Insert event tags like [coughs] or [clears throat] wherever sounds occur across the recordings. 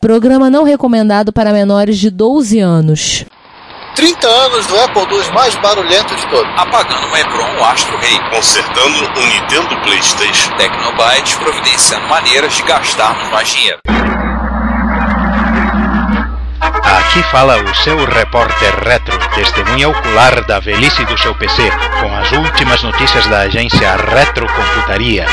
Programa não recomendado para menores de 12 anos. 30 anos do Apple II mais barulhento de todos. Apagando um Epron, o Astro Rei. Consertando um Nintendo Playstation. Tecnobyte providenciando maneiras de gastarmos mais dinheiro. Aqui fala o seu repórter retro, testemunha ocular da velhice do seu PC, com as últimas notícias da agência Retrocomputaria.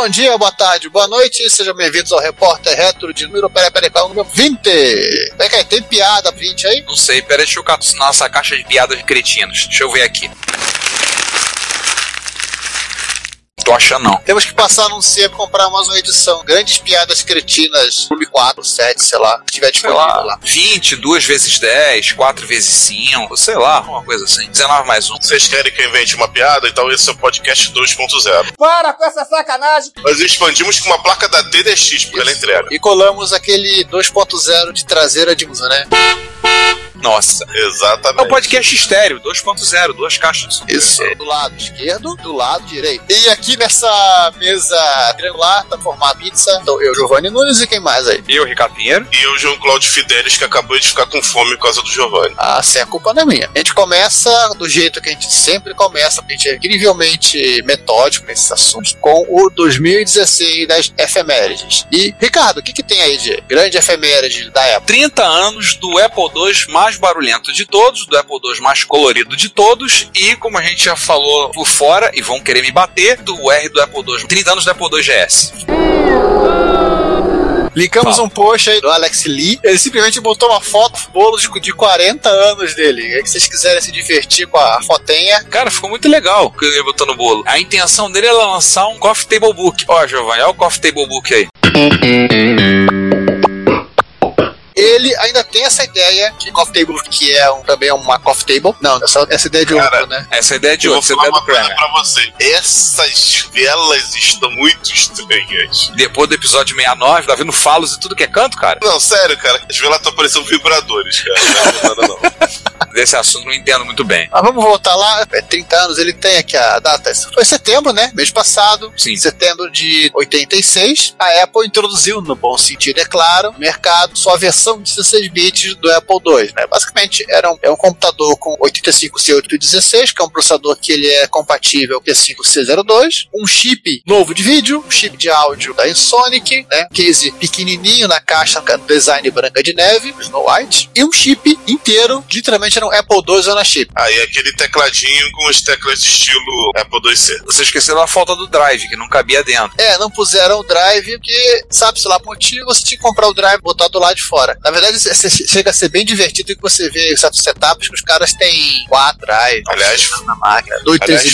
Bom dia, boa tarde, boa noite, sejam bem-vindos ao Repórter Retro de número, peraí, peraí, qual é o número 20? Peraí, tem piada 20 aí? Não sei, peraí, deixa eu catar nossa caixa de piadas de cretinos. Deixa eu ver aqui. Tô achando não. Temos que passar num sebo e comprar mais uma edição. Grandes piadas cretinas, volume 4, 7, sei lá, se tiver disponível lá, lá. 20, 2 vezes 10, 4 vezes 5, sei lá, uma coisa assim. 19 mais 1. Vocês querem que eu invente uma piada? Então esse é o podcast 2.0. Para com essa sacanagem! Nós expandimos com uma placa da TDX, porque ela entrega. E colamos aquele 2.0 de traseira de usa, né? Nossa. É o Exatamente. podcast estéreo, 2.0, duas caixas. Isso. Do lado esquerdo, do lado direito. E aqui nessa mesa triangular, tá formada pizza. Então eu, Giovanni Nunes e quem mais aí? Eu, Ricardo Pinheiro. E o João Cláudio Fidelis, que acabou de ficar com fome por causa do Giovanni. Ah, se a culpa não é minha. A gente começa do jeito que a gente sempre começa, porque a gente é incrivelmente metódico nesses assuntos, com o 2016 das efemérides. E, Ricardo, o que, que tem aí de grande efeméride da época? 30 anos do Apple II mais barulhento de todos, do Apple II mais colorido de todos, e como a gente já falou por fora, e vão querer me bater, do R do Apple II, 30 anos do Apple II GS. Linkamos Fala. um post aí do Alex Lee. Ele simplesmente botou uma foto, bolo de, de 40 anos dele. Aí, que vocês quiserem se divertir com a fotenha, Cara, ficou muito legal que ele botou no bolo. A intenção dele é lançar um Coffee Table Book. Ó, Giovanni, olha o Coffee Table Book aí. Ele ainda tem essa ideia de coffee table, que é um, também uma coffee table. Não, essa, essa ideia de Cara, outro, né? Essa é ideia de outro, é falar ideia uma do Kramer. pra você. Essas velas estão muito estranhas. Depois do episódio 69, tá vendo falos e tudo que é canto, cara? Não, sério, cara. As velas estão parecendo vibradores, cara. Não é nada, não. [laughs] Desse assunto não entendo muito bem. Mas vamos voltar lá, é 30 anos, ele tem aqui a data. Foi setembro, né? Mês passado. Sim. Setembro de 86. A Apple introduziu, no bom sentido, é claro, no mercado, sua versão de 16 bits do Apple II. Né? Basicamente, era um, é um computador com 85C816, que é um processador que ele é compatível com P5C02, um chip novo de vídeo, um chip de áudio da Ensonic, né? Case pequenininho na caixa, design branca de neve, Snow White, e um chip inteiro, literalmente era um Apple II na chip. Aí aquele tecladinho com as teclas estilo Apple IIc. Vocês esqueceram a falta do drive, que não cabia dentro. É, não puseram o drive, porque, sabe, sei lá, por motivo, você tinha que comprar o drive e botar do lado de fora. Na verdade, c- chega a ser bem divertido que você vê certos setups que os caras têm quatro drives Aliás, na máquina, dois, aliás,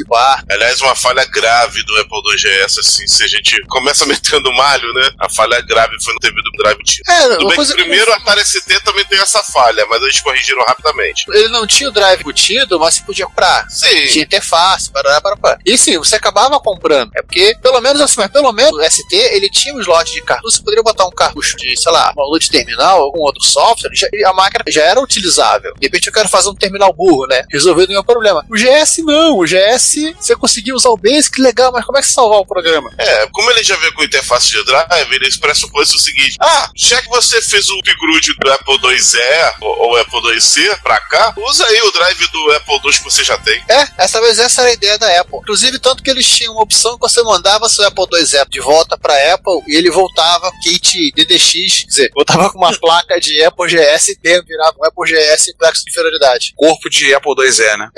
e quatro. aliás, uma falha grave do Apple II GS, assim, se a gente começa [laughs] metendo malho, né? A falha grave foi ter vindo um drive. É, Tudo bem que primeiro o Atari ST também tem essa falha, mas eles corrigiram rapidamente. Ele não tinha o drive embutido, mas você podia comprar. Sim. Tinha interface, parará, parará. E sim, você acabava comprando. É porque, pelo menos assim, mas pelo menos o ST, ele tinha um slot de cartucho. Você poderia botar um cartucho de, sei lá, uma luz de terminal, algum outro software, já- a máquina já era utilizável. De repente eu quero fazer um terminal burro, né? Resolver nenhum problema. O GS não. O GS, você conseguia usar o Basic, legal, mas como é que salvar o programa? É, como ele já veio com interface de drive, ele pressupõe o seguinte: ah, já que você fez o upgrade do Apple IIe ou, ou Apple IIc pra cá, usa aí o drive do Apple II que você já tem. É, essa vez essa era a ideia da Apple. Inclusive, tanto que eles tinham uma opção que você mandava seu Apple IIe de volta pra Apple e ele voltava kit DDX, quer dizer, voltava com uma placa de Apple GS dentro, virava um Apple GS placa de inferioridade. Corpo de Apple IIe, né?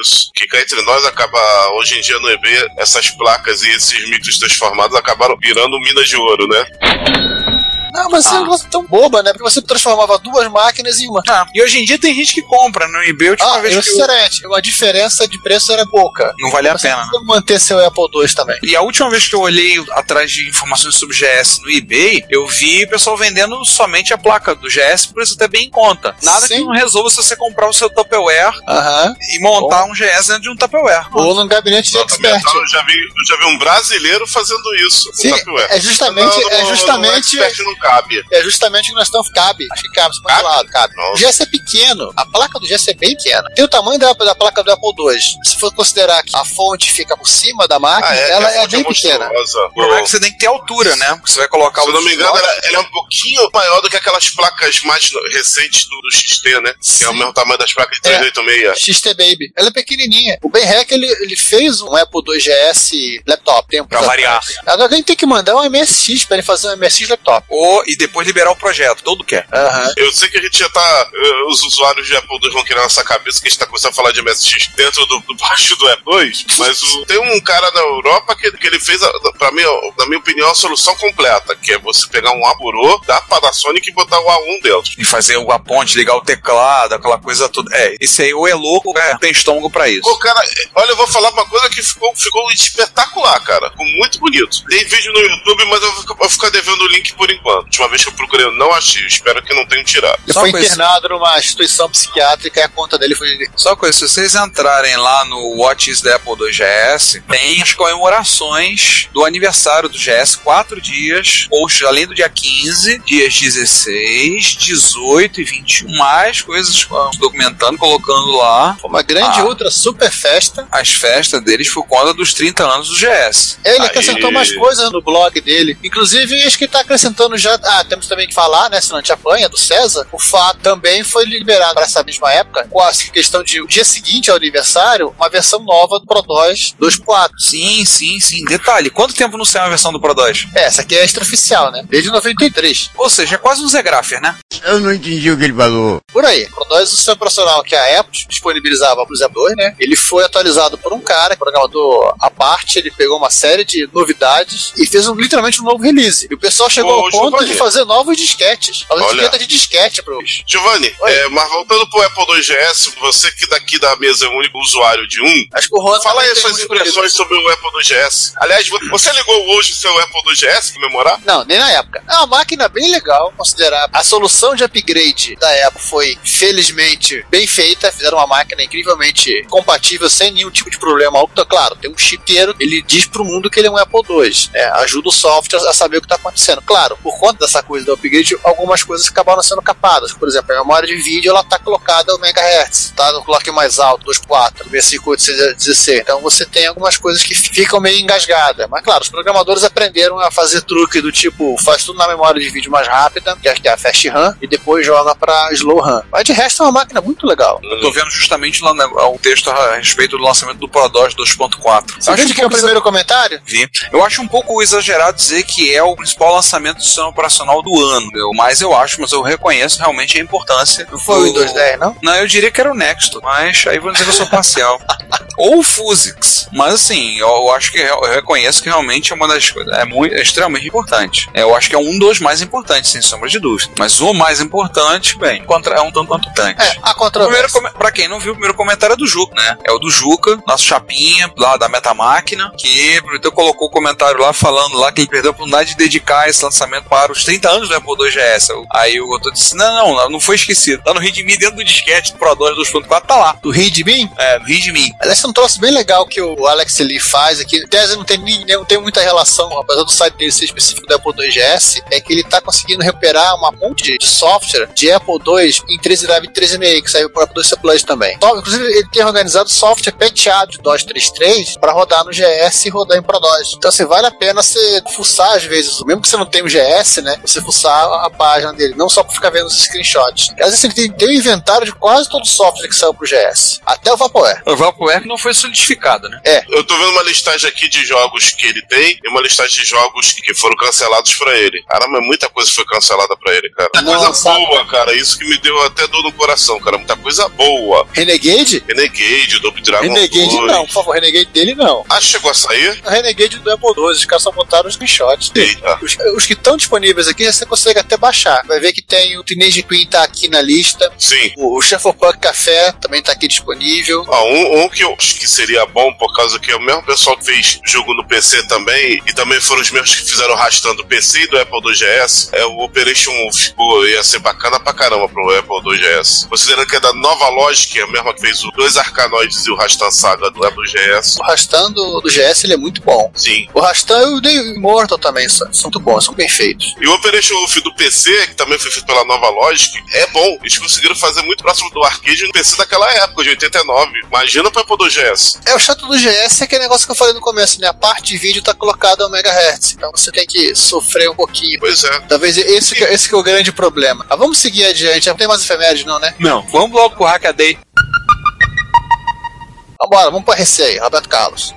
Isso. Que cá entre nós acaba, hoje em dia no eBay, essas placas e esses micros transformados acabaram virando minas de ouro, né? Não, mas isso é Ah. coisa tão boba, né? Porque você transformava duas máquinas em uma. Ah, e hoje em dia tem gente que compra no eBay. A última Ah, vez eu que eu... a diferença de preço era pouca. Não vale a Você pena, né? precisa manter seu Apple II também. E a última vez que eu olhei atrás de informações sobre GS no eBay, eu vi o pessoal vendendo somente a placa do GS por preço até bem em conta. Nada Sim. que não resolva se você comprar o seu Tupperware Aham. e montar um GS dentro de um Tupperware. Ou num gabinete de expert. eu já vi, eu já vi um brasileiro fazendo isso. com Sim, Tupperware. é justamente- Não, é no- justamente- no não cabe? É justamente o que nós estamos. Cabe. Acho que cabe. Cabe? lado, cabe. O GS é pequeno. A placa do GS é bem pequena. Tem o tamanho da, da placa do Apple II. Se for considerar que a fonte fica por cima da máquina, ela que a é fonte bem pequena. O problema é que você tem que ter altura, né? Porque você vai colocar Se eu não me engano, ela, ela é um pouquinho maior do que aquelas placas mais recentes do, do XT, né? Que é o Sim. mesmo tamanho das placas de É. 386. XT Baby. Ela é pequenininha. O Ben Hack, ele, ele fez um Apple II GS laptop. Tempo Pra variar. Agora a gente tem que mandar um MSX pra ele fazer um MSX laptop. Ou, e depois liberar o projeto, todo quer. Aham. Eu sei que a gente já tá. eh, os usuários de Apple II vão querer nossa cabeça que a gente tá começando a falar de MSX dentro do, do [laughs] baixo do Apple II, mas o- tem um cara na Europa que, que ele fez, a, pra mim, na minha opinião, a solução completa, que é você pegar um Aburô da Panasonic e botar o A1 dentro. E fazer a ponte, ligar o teclado, aquela coisa toda. É, esse aí ou é louco ou é, tem estômago pra isso. Pô, cara, olha, eu vou falar uma coisa que ficou, ficou espetacular, cara. Ficou muito bonito. Tem vídeo no YouTube, mas eu vou ficar devendo o link por enquanto. A última vez que eu procurei, eu não achei. Espero que não tenham tirado. Ele Só foi internado numa instituição psiquiátrica e a conta dele foi. Só uma coisa, se vocês entrarem lá no What is the Apple II GS, tem as comemorações do aniversário do GS, quatro dias, post além do dia 15, dias 16, 18 e 21, mais coisas documentando, colocando lá. Foi uma grande Ah. ultra super festa. As festas deles por conta dos 30 anos do GS. Ele Aí. acrescentou mais coisas no blog dele. Inclusive, acho que ele tá acrescentando já. Ah, temos também que falar, né? Se não te apanha, do César. O fato também foi liberado para essa mesma época, com a questão de o dia seguinte ao aniversário, uma versão nova do Pro 2 2.4. Sim, sim, sim. Detalhe, quanto tempo não saiu a versão do Pro 2? É, essa aqui é extraoficial, né? Desde 93. Ou seja, é quase um Zé Graffer, né? Eu não entendi o que ele falou. Por aí. O Pro 2, o sistema operacional que a Apple disponibilizava para o Zé 2, né? Ele foi atualizado por um cara, programador à parte. Ele pegou uma série de novidades e fez um, literalmente um novo release. E o pessoal chegou Ô, ao ponto Giovanni. de fazer novos disquetes. Olha. etiqueta de disquete pro. Giovanni, é, mas voltando pro Apple II GS, você que daqui da mesa é o único usuário de um, Acho que o Juan fala aí suas impressões sobre o Apple II GS. Aliás, vo- você ligou hoje o seu Apple II GS comemorar? Não, nem na época. É uma máquina bem legal, considerar. A solução de upgrade da Apple foi, felizmente, bem feita. Fizeram uma máquina incrivelmente compatível, sem nenhum tipo de problema. Então, claro, tem um chipeiro, ele diz pro mundo que ele é um Apple II. né? Ajuda o software a saber o que tá acontecendo. Claro, por conta dessa coisa do upgrade, algumas coisas acabaram sendo capadas. Por exemplo, a memória de vídeo, ela tá colocada no megahertz, tá no clock mais alto, 2.4, versículo 16. Então você tem algumas coisas que ficam meio engasgadas. Mas claro, os programadores aprenderam a fazer truque do tipo, faz tudo na memória de vídeo mais rápida, que é a Fast RAM, e depois joga pra Slow RAM. Mas de resto é uma máquina muito legal. Eu tô vendo justamente lá né, o texto a respeito do lançamento do Pro 2 2.4. Você acho um que é o primeiro comentário? Vi. Eu acho um pouco exagerado dizer que é o principal lançamento do sistema operacional do ano. Eu, mas eu acho, mas eu reconheço realmente a importância. Não foi o Windows 10, não? Não, eu diria que era o Next, mas aí vou dizer que eu sou parcial. [laughs] Ou o Fusix. Mas assim, eu, eu acho que eu reconheço que realmente é uma das coisas. É, muito, é extremamente importante. É, Eu acho que é um dos mais importantes, sem sombra de dúvida. Mas o mais importante, bem, contra, é um tanto quanto tanto. É, a primeiro, controvérsia. come- pra quem não viu, o primeiro comentário é do Juca, né? É o do Juca, nosso chapinha, lá da Metamáquina, que então, colocou o comentário lá falando lá que ele perdeu a oportunidade de dedicar esse lançamento para os 30 anos do Apple II GS. Aí o outro disse: não, não, não foi esquecido. Tá no README dentro do disquete do Pro 2 2.4, tá lá. Do mim? É, no README. Aliás, é um troço bem legal que o Alex Lee faz aqui. Tese não tem, nem, não tem muita relação, apesar do site dele ser específico do Apple II GS, é que ele tá conseguindo recuperar uma monte de, software de Apple II em 13 drive e 13,5, que saiu pro Apple II C Plus também. Então, inclusive, ele tem organizado software peteado de DOS 3.3 para rodar no GS e rodar em Pro 2. Então, assim, vale a pena você fuçar às vezes, mesmo que você não tenha o GS, né? Você fuçar a página dele, não só pra ficar vendo os screenshots. Às vezes ele tem, tem um inventário de quase todo o software que saiu pro GS. Até o Vaporware. O Vaporware não foi solidificado, né? Eu tô vendo uma listagem aqui de jogos que ele tem e uma listagem de jogos que foram cancelados pra ele. Caramba, muita coisa foi cancelada pra ele, cara. Muita coisa Nossa. boa, cara. Isso que me deu até dor no coração, cara. Muita coisa boa. Renegade? Renegade, Double Dragon Renegade 2. não, por favor, Renegade dele não. Ah, chegou a sair? O Renegade do Apple II, os caras só botaram os screenshots. Eita. Os, os que estão disponíveis aqui você consegue até baixar. Vai ver que tem o Teenage Queen tá aqui na lista. Sim. O, o Shuffle Punk Café também tá aqui disponível. Ah, um, um que eu acho que seria bom, por causa que é o mesmo pessoal que fez jogo no PC também, e também foram os mesmos que fizeram arrastando o PC e do Apple 2GS, é o Operation Wolf. Pô, ia ser bacana pra caramba pro Apple 2GS. Considerando que é da nova Logic, é a mesma que fez os dois Arcanoids e o Rastan Saga do Apple 2GS. O Rastan do, do GS ele é muito bom. Sim. O Rastan e o The Immortal também são, são muito bons, são bem feitos. E o Operation Wolf do PC, que também foi feito pela nova Logic, é bom. Eles conseguiram fazer muito próximo do arcade no PC daquela época, de 89. Imagina pro Apple 2GS. É, o chato do GS é aquele negócio que eu falei no começo, né? A parte de vídeo tá colocada ao megahertz. Então você tem que sofrer um pouquinho. Pois é. Talvez esse, que- esse que é o grande problema. Mas vamos seguir adiante. Não tem mais efemérides, não, né? Não, vamos logo pro Hackaday. Vambora, vamos RC aí, Roberto Carlos.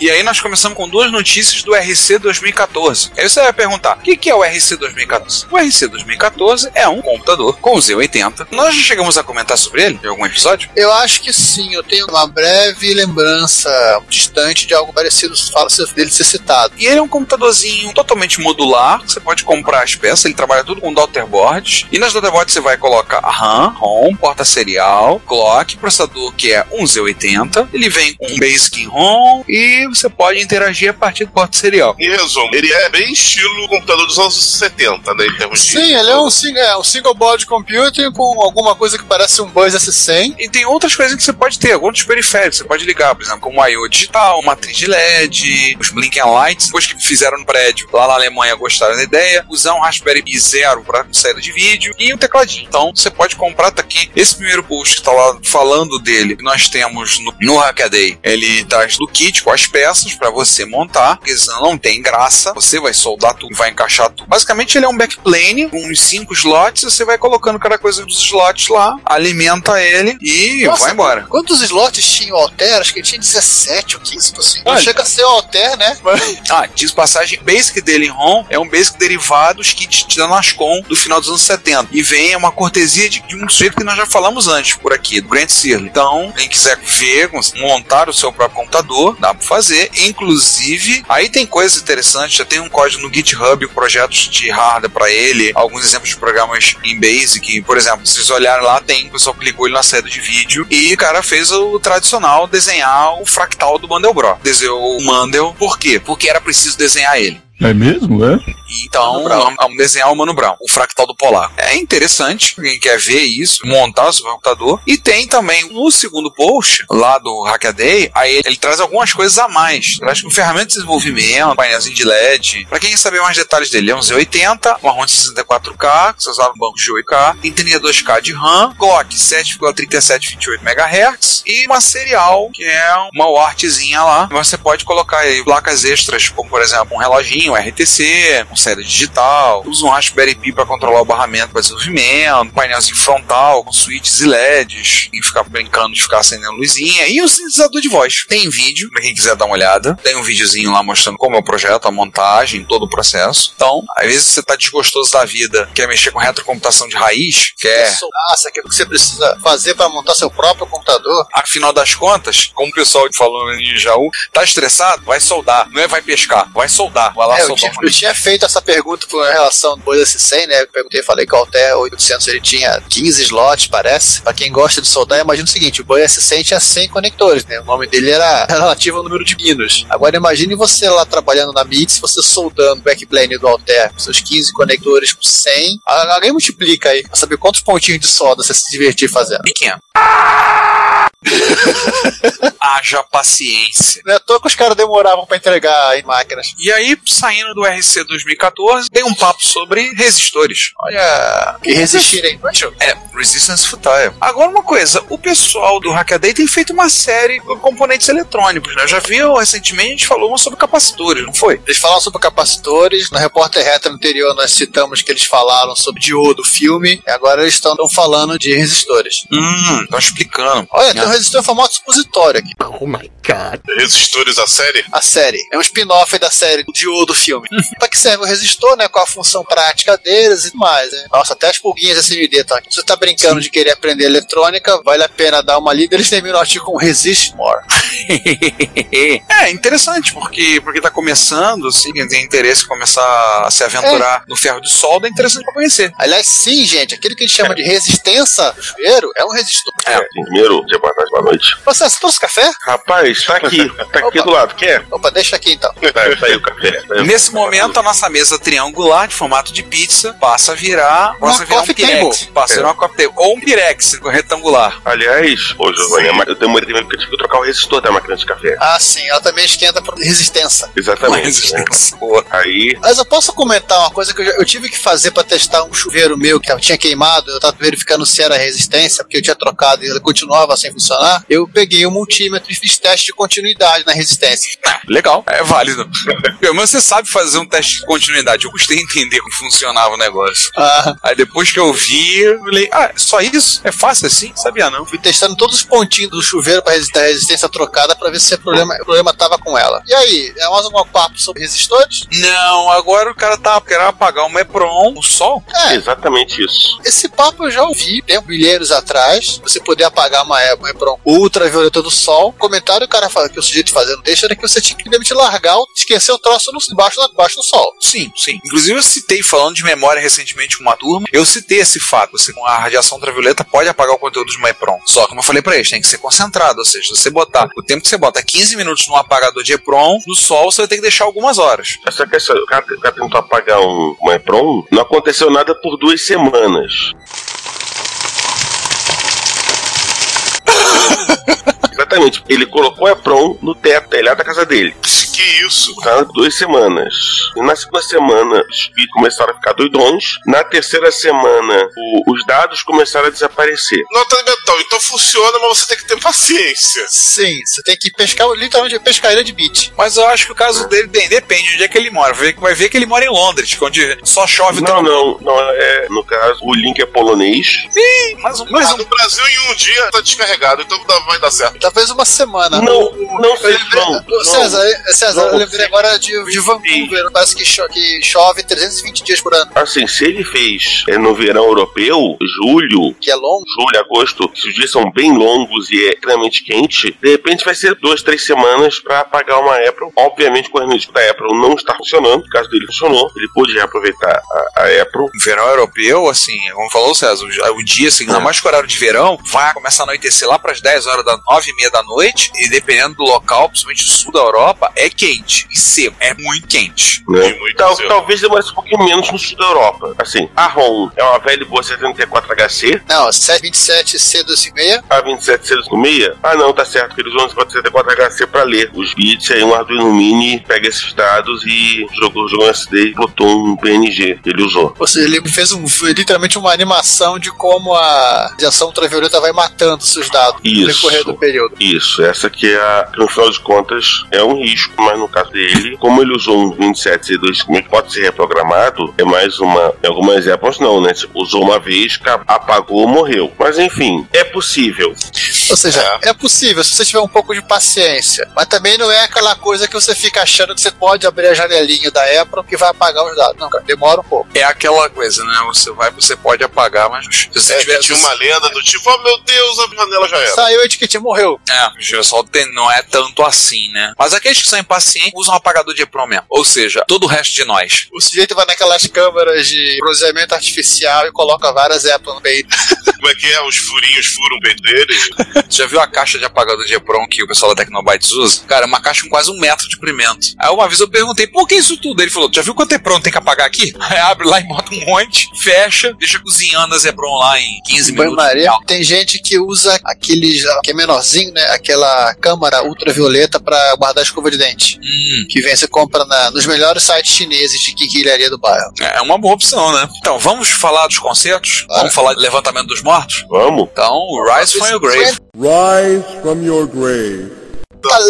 E aí nós começamos com duas notícias do RC 2014. Aí você vai perguntar, o que que é o RC 2014? O RC 2014 é um computador com o Z80. Nós já chegamos a comentar sobre ele em algum episódio? Eu acho que sim, eu tenho uma breve lembrança distante de algo parecido, fala dele ser citado. E ele é um computadorzinho totalmente modular, você pode comprar as peças, ele trabalha tudo com daughterboards. E nas daughterboards você vai colocar a RAM, ROM, porta serial, clock, processador que é um Z80. Ele vem com um Basic ROM e você pode interagir a partir do porta serial. Em resumo, ele é bem estilo computador dos anos 70, né? Em termos de. Sim, ele é um, sing- é um single board computer com alguma coisa que parece um Buzz S100. E tem outras coisas que você pode ter, alguns periféricos você pode ligar, por exemplo, como o I.O. digital, matriz de LED, os blinking lights, depois que fizeram no prédio lá na Alemanha gostaram da ideia, usar um Raspberry Pi Zero para saída de vídeo e um tecladinho. Então você pode comprar, tá aqui, esse primeiro post que tá lá falando dele, que nós temos no, no Hackaday, ele traz do kit com as peças para você montar, porque senão não tem graça, você vai soldar tudo, vai encaixar tudo. Basicamente ele é um backplane, com uns 5 slots, você vai colocando cada coisa dos slots lá, alimenta ele e Nossa, vai embora. Quantos slots tinha o Alter? Acho que ele tinha 17 ou 15, assim. Não chega a ser o Alter, né? [laughs] Ah, diz passagem, basic dele em ROM é um basic derivado dos kits da Nascom do final dos anos 70. E vem é uma cortesia de, de um sujeito que nós já falamos antes por aqui, do Grant Searle. Então, quem quiser ver, montar o seu próprio computador, dá pra fazer. Inclusive, aí tem coisas interessantes, já tem um código no GitHub, projetos de hardware para ele, alguns exemplos de programas em Basic. Por exemplo, se vocês olharem lá, tem o pessoal que ligou ele na saída de vídeo e o cara fez o tradicional desenhar o fractal do Mandelbrot. Desenhou o Mandel, por quê? Porque era preciso desenhar ele. É mesmo, é? Então, vamos vamos desenhar o Mano Brown, o fractal do polar. É interessante, quem quer ver isso, montar o seu computador. E tem também no segundo post, lá do Hackaday, aí ele, ele traz algumas coisas a mais. Traz com ferramenta de desenvolvimento, painelzinho de LED. Pra quem quer saber mais detalhes dele, é um Z80, uma ROM de 64K, que você usa no banco de 8K, tem 32K de RAM, clock 7,3728 MHz e uma serial, que é uma UARTzinha lá. Você pode colocar aí placas extras, como por exemplo um reloginho, um RTC, um saída digital, usa um Raspberry Pi para controlar o barramento para desenvolvimento, painelzinho frontal com switches e LEDs, e ficar brincando de ficar acendendo luzinha, e um sintetizador de voz. Tem vídeo, para quem quiser dar uma olhada, tem um videozinho lá mostrando como é o projeto, a montagem, todo o processo. Então, às vezes você tá desgostoso da vida, quer mexer com retrocomputação de raiz, quer Nossa, aquilo que você precisa fazer para montar seu próprio computador. afinal das contas, como o pessoal falou em Jaú, tá estressado? Vai soldar. Não é vai pescar, vai soldar. Vai lá É, eu, tinha, eu tinha feito essa pergunta com relação ao Buzz S100, né? Eu perguntei, falei que o Alter 800 ele tinha 15 slots, parece. Pra quem gosta de soldar, imagina o seguinte: o Buzz S100 tinha 100 conectores, né? O nome dele era [laughs] relativo ao número de pinos. Agora imagine você lá trabalhando na MIDI, você soldando o backplane do Alter com seus 15 conectores com 100. Ah, Alguém multiplica aí, pra saber quantos pontinhos de solda você se divertir fazendo. pequeno. [laughs] Haja paciência. Não é à toa que os caras demoravam pra entregar em máquinas. E aí, saindo do RC 2014, tem um papo sobre resistores. Olha, que resistirem. Poxa, É, Resistance Futile. Agora uma coisa, o pessoal do Hackaday tem feito uma série com componentes eletrônicos, né? Eu já vi recentemente, a gente falou uma sobre capacitores, não foi? Eles falaram sobre capacitores. No repórter retro anterior, nós citamos que eles falaram sobre diodo, filme. E agora eles estão falando de resistores. Hum, estão explicando. Olha, tem um resistor em formato supositório aqui. Oh my cara. Resistores a série? A série. É um spin-off da série de O do filme. pra que serve o resistor, né? Qual a função prática deles e tudo mais, né? Nossa, até as pulguinhas SMD, tá? Se você tá brincando de querer aprender eletrônica, vale a pena dar uma lida. Eles terminam o artigo com Resist More. [laughs] é interessante, porque, porque tá começando, assim, quem tem interesse em começar a se aventurar no ferro de solda, é interessante pra conhecer. Aliás, sim, gente, aquilo que a gente chama de resistência do chuveiro é um resistor. É. Primeiro, tarde, boa noite. Você, você trouxe café? Rapaz, tá aqui, tá aqui do lado, quer? Opa, deixa aqui então. Tá, tá aí o café. Tá aí o Nesse café. momento, a nossa mesa triangular, de formato de pizza, passa a virar, passa a virar um coffee pirex. table. Passa a virar uma coffee table. Ou um pirex retangular. Aliás, ô Giovanni, ma- eu demorei também porque eu tive que trocar o resistor da máquina de café. Ah, sim, ela também esquenta por resistência. Uma Exatamente. né? resistência boa. Aí, Mas eu posso comentar uma coisa que eu, já- eu tive que fazer pra testar um chuveiro meu que tinha queimado. Eu tava verificando se era resistência, porque eu tinha trocado e ele continuava sem funcionar. Eu peguei o multímetro e fiz teste de continuidade na resistência. Ah, legal, é válido. Pelo menos você sabe fazer um teste de continuidade. Eu gostei de entender como funcionava o negócio. Ah, Aí depois que eu vi, eu falei, ah, só isso? É fácil assim? Sabia não. fui testando todos os pontinhos do chuveiro pra resistir a resistência trocada pra ver se o problema, o problema tava com ela. E aí, é mais algum papo sobre resistores? Não, agora o cara tá querendo apagar o Mepron, o sol. É, exatamente isso. esse papo eu já ouvi tempo, milênios atrás. Você poder apagar uma época EPROM ultravioleta do sol. Comentário o cara fala que o sujeito fazendo texto era que você tinha que realmente largar, esquecer o troço no, debaixo, debaixo do sol. Sim, sim. Inclusive eu citei, falando de memória recentemente com uma turma, eu citei esse fato. Você, com a radiação ultravioleta pode apagar o conteúdo de uma EPROM. Só como eu falei pra eles, tem que ser concentrado. Ou seja, se você botar o tempo que você bota 15 minutos num apagador de EPROM, no sol você vai ter que deixar algumas horas. Essa, o, cara, cara tentou apagar um, um EPROM, não aconteceu nada por duas semanas. Exatamente. Ele colocou o EPROM no teto, telhado da casa dele. Que isso? Tá? Duas semanas. E na segunda semana, os começaram a ficar doidões. Na terceira semana, o- os dados começaram a desaparecer. Nota de metal, então funciona, mas você tem que ter paciência. Sim, você tem que pescar, literalmente, pescaria de bit. Mas eu acho que o caso dele bem, depende de onde é que ele mora. Vai ver, que ele mora em Londres, onde só chove Não, não, não. É, no caso, o link é polonês. mais um, Mas mais um no Brasil, em um dia, tá descarregado, então vai dar certo. Talvez uma semana. Não, não Eu sei, lembrei- não. César, César, eu Não, lembrei sim. agora de, de Vancouver. Parece que, cho- que chove 320 dias por ano, Assim, se ele fez é, no verão europeu, julho, que é longo. julho, agosto, se os dias são bem longos e é extremamente quente, de repente vai ser duas, três semanas pra apagar uma Apple. Obviamente, com o risco da Apple não está funcionando. No caso dele, funcionou. Ele pôde reaproveitar a, a Apple. Verão europeu, assim, como falou o César, o, o dia, assim, ainda mais que horário de verão, vai começar a anoitecer lá para as 10 horas da 9 e meia da noite, e dependendo do local, principalmente o sul da Europa, é quente e seco, é muito quente. E muito Tal- talvez demore um pouquinho menos no sul da Europa. Assim, a ROM é uma velha e boa 74HC, Não, 727 C256. a 2706. Ah, não, tá certo, que eles usam 74HC pra ler os bits. Aí um Arduino Mini pega esses dados e jogou, jogou um SD e botou um PNG que ele usou. Ou seja, ele fez um, literalmente uma animação de como a radiação ultravioleta vai matando seus dados no Isso. decorrer do período. Isso, essa que é a. Que no final de contas é um risco, mas no caso dele, como ele usou um 27C2 que pode ser reprogramado, é mais uma. Em algumas épocas não, né? Tipo, usou uma vez, apagou, morreu. Mas enfim, é possível. Ou seja, é. possível se você tiver um pouco de paciência. Mas também não é aquela coisa que você fica achando que você pode abrir a janelinha da Apple que vai apagar os dados. Não, cara, demora um pouco. É aquela coisa, né? Você vai, você pode apagar, mas se você É, tiver. tinha uma lenda do tipo, oh meu Deus, a janela já era. Saiu a etiquetinha, morreu. É, o pessoal tem- não é tanto assim, né? Mas aqueles que são impacientes usam um apagador de EPROM mesmo. Ou seja, todo o resto de nós. O sujeito vai naquelas câmeras de bronzeamento artificial e coloca várias Apple no peito. [laughs] Como é que é? Os furinhos furam o peito dele. Você [laughs] já viu a caixa de apagador de EPROM que o pessoal da Tecnobytes usa? Cara, é uma caixa com quase um metro de comprimento. Aí uma vez eu perguntei, por que isso tudo? Ele falou, já viu quanto EPROM tem que apagar aqui? [laughs] Aí abre lá e bota um monte, fecha, deixa cozinhando as EPROM lá em 15 minutos. Banho-maria. Tem gente que usa aqueles, que é menorzinho, né? Aquela câmara ultravioleta pra guardar a escova de dente. Hum, Que vem, você compra na- nos melhores sites chineses de quinquilharia do bairro. é uma boa opção, né? Então, vamos falar dos concertos? Claro. Vamos falar de levantamento dos mortos? Vamos? Então, Rise from Your Grave. Rise from your grave.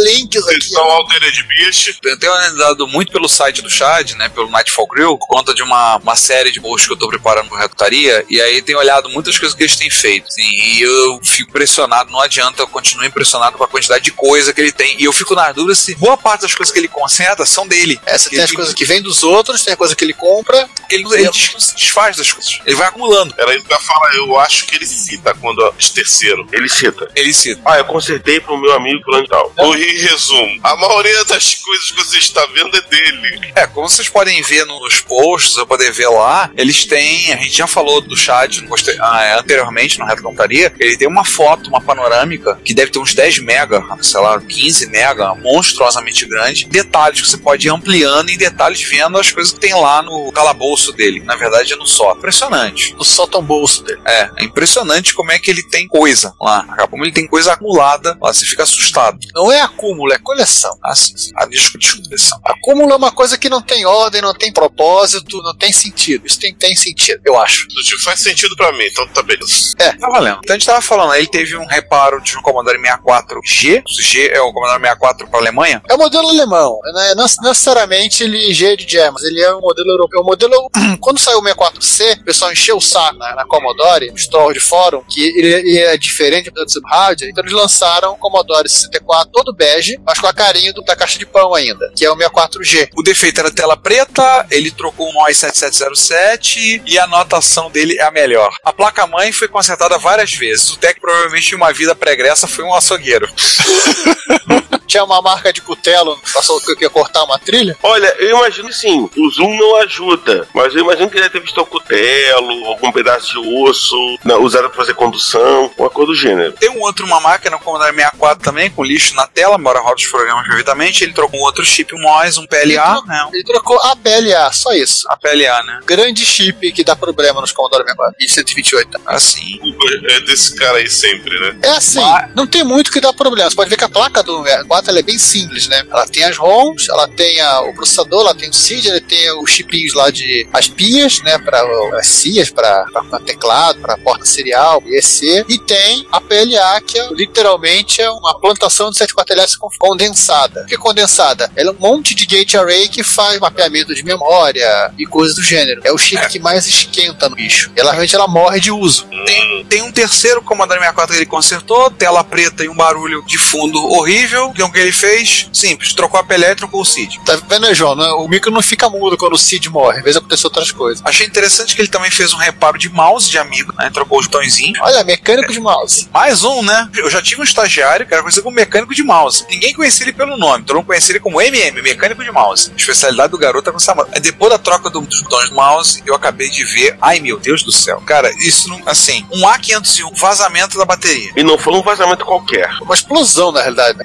Links aqui. Edição Altered Beast. Eu tenho analisado muito pelo site do Chad, né, pelo Nightfall Grill, por conta de uma, uma série de posts que eu tô preparando pro Recutaria, e aí tenho olhado muitas coisas que eles têm feito, assim, e eu fico impressionado, não adianta, eu continuo impressionado com a quantidade de coisa que ele tem, e eu fico na dúvida se boa parte das coisas que ele conserta são dele. É, você tem Ele- as coisas que vêm dos outros, tem a coisa que ele compra. Ele, ele des- se desfaz das coisas, ele vai acumulando. Era isso que eu ia falar, eu acho que ele cita quando eles terceiro. Ele cita. Ele cita. Ah, eu consertei pro meu amigo fulano de tal. Ou em resumo, a maioria das coisas que você está vendo é dele. É, como vocês podem ver nos posts, ou poder ver lá, eles têm, a gente já falou do chat ah, é, anteriormente no Reto Contaria, ele tem uma foto, uma panorâmica, que deve ter uns 10 mega, sei lá, 15 mega, monstruosamente grande, detalhes que você pode ir ampliando em detalhes vendo as coisas que tem lá no calabouço dele, na verdade é no só. Impressionante. No sótão bolso dele. É, é impressionante como é que ele tem coisa lá, como ele tem coisa acumulada lá, você fica assustado. Não é acúmulo, é coleção. Assim, ah, desculpa, desculpa. Acúmulo é uma coisa que não tem ordem, não tem propósito, não tem sentido. Isso tem, tem sentido, eu acho. Tipo, faz sentido pra mim, então tá beleza. Tá valendo. Então a gente tava falando, ele teve um reparo de um Commodore 64G. O G é o Commodore 64 para Alemanha. É o modelo alemão. Né? Não necessariamente ele G de Jam, mas ele é um modelo europeu. O modelo. [clears throat] Quando saiu o 64C, o pessoal encheu o saco na, na Commodore, nos trolls de fórum, que ele, ele é diferente do Subhard. Então eles lançaram o Commodore 64 todo bege, mas com a carinha do, da caixa de pão ainda, que é o 64G. O defeito era tela preta, ele trocou um MOS 7707 e a anotação dele é a melhor. A placa-mãe foi consertada várias vezes. O Tech provavelmente em uma vida pregressa foi um açougueiro. [laughs] Tinha uma marca de cutelo, passou que eu ia cortar uma trilha. Olha, eu imagino sim, o zoom não ajuda, mas eu imagino que ele deve ter visto o cutelo, algum pedaço de osso, não, usado pra fazer condução, uma coisa do gênero. Tem um outro, uma máquina, um Commodore 64 também, com lixo na tela, embora roda os programas perfeitamente. Ele trocou um outro chip, um MOS, um PLA, né? Ele trocou a BLA, só isso. A PLA, né? Grande chip que dá problema nos Commodore 64 e 128. Assim. Culpa É desse cara aí sempre, né? É assim, Mas- não tem muito que dá problema. Você pode ver que a placa do 64 ela é bem simples, né? Ela tem as ROMs, ela tem a- o processador, ela tem o CID, ele tem os chipinhos lá de as pias, né? Para as cias, para teclado, para porta serial, EC, e tem a PLA que é, literalmente é uma plantação de 74LS con- condensada. O que é condensada? Ela é um monte de gate array que faz mapeamento de memória e coisas do gênero. É o chip que mais esquenta no bicho. Ela realmente ela morre de uso. Tem, tem um terceiro Commodore 64 que ele consertou, tela preta e um barulho de fundo horrível. Então o que ele fez? Simples, trocou a PLA e trocou o CID. Tá vendo, né, João? Não- O micro não fica mudo quando o Cid morre. Às vezes acontece outras coisas. Achei interessante que ele também fez um reparo de mouse de amigo, né? Trocou os botõezinhos. Olha, mecânico de mouse. Mais um, né? Eu já tive um estagiário que era conhecido como mecânico de mouse. Ninguém conhecia ele pelo nome, todo mundo conhecia ele como MM, mecânico de mouse. A especialidade do garoto é com essa mouse. Aí Depois da troca do- dos botões do mouse, eu acabei de ver. Ai meu Deus do céu. Cara, isso não. Assim, um A501, vazamento da bateria. E não foi um vazamento qualquer. Uma explosão, na realidade. né?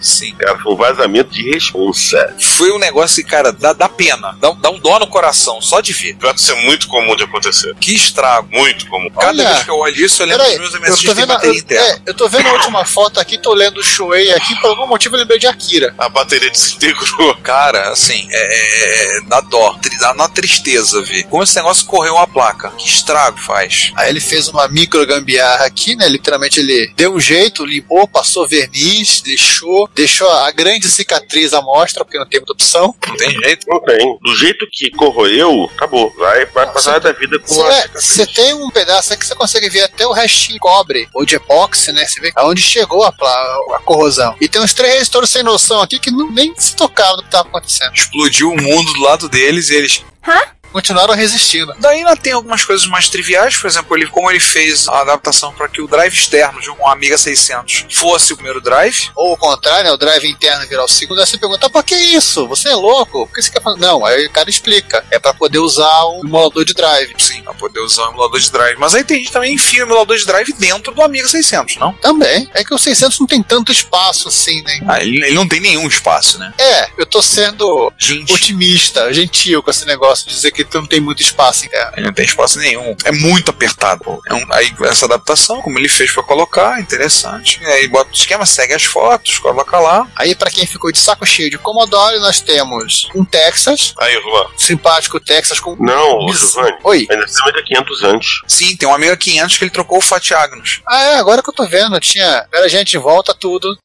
Sim. Cara, foi um vazamento de responsa. Foi um negócio que, cara, dá, dá pena. Dá, dá um dó no coração só de ver. Pior que isso é muito comum de acontecer. Que estrago. Muito comum. Cada Olha, vez que eu olho isso, eu lembro dos meus eu MSX tô de vendo, eu, interna. é, eu tô vendo a última foto aqui, tô lendo o Shuei aqui, por algum motivo eu lembrei de Akira. A bateria desintegrou. [laughs] Cara, assim, é, é, é, dá dó, dá na tristeza ver. Como esse negócio correu a placa. Que estrago faz. Aí ele fez uma micro gambiarra aqui, né? Literalmente ele deu um jeito, limpou, passou verniz, lixou, deixou a grande cicatriz à mostra, porque não tem muita opção. Não tem jeito. Não tem. Do jeito que corroeu, acabou. Vai, vai passar da vida com a Você tem um pedaço aqui que você consegue ver até o restinho de cobre, ou de epóxi, né? Você vê aonde chegou a, a corrosão. E tem uns três resistores sem noção aqui que não, nem se tocaram do que estava acontecendo. Explodiu o mundo do lado deles e eles. Continuaram resistindo. Daí ainda tem algumas coisas mais triviais, por exemplo, ele, como ele fez a adaptação para que o drive externo de um Amiga 600 fosse o primeiro drive. Ou o contrário, né? O drive interno virar o segundo. Aí você pergunta, por que isso? Você é louco? Por que você quer fazer? Não, aí o cara explica. É pra poder usar um emulador de drive. Sim, para poder usar o emulador de drive. Mas aí tem gente também enfia o emulador de drive dentro do Amiga 600, não? Também. É que o 600 não tem tanto espaço assim, né? Ah, ele, ele não tem nenhum espaço, né? É, eu tô sendo Gente, otimista, gentil com esse negócio de dizer que porque tu não tem muito espaço. Ele não tem espaço nenhum. É muito apertado. É um- aí essa adaptação, como ele fez pra colocar, interessante. E aí bota o esquema, segue as fotos, coloca lá. Aí, pra quem ficou de saco cheio de Commodore, nós temos um Texas, Aí, Juan. simpático Texas com. Não, Bis- Giovanni. Oi. Ainda tem Amiga 500 antes. Sim, tem um Amiga 500 que ele trocou o Fat Agnus. Ah, é, agora que eu tô vendo, tinha. Era gente, volta tudo.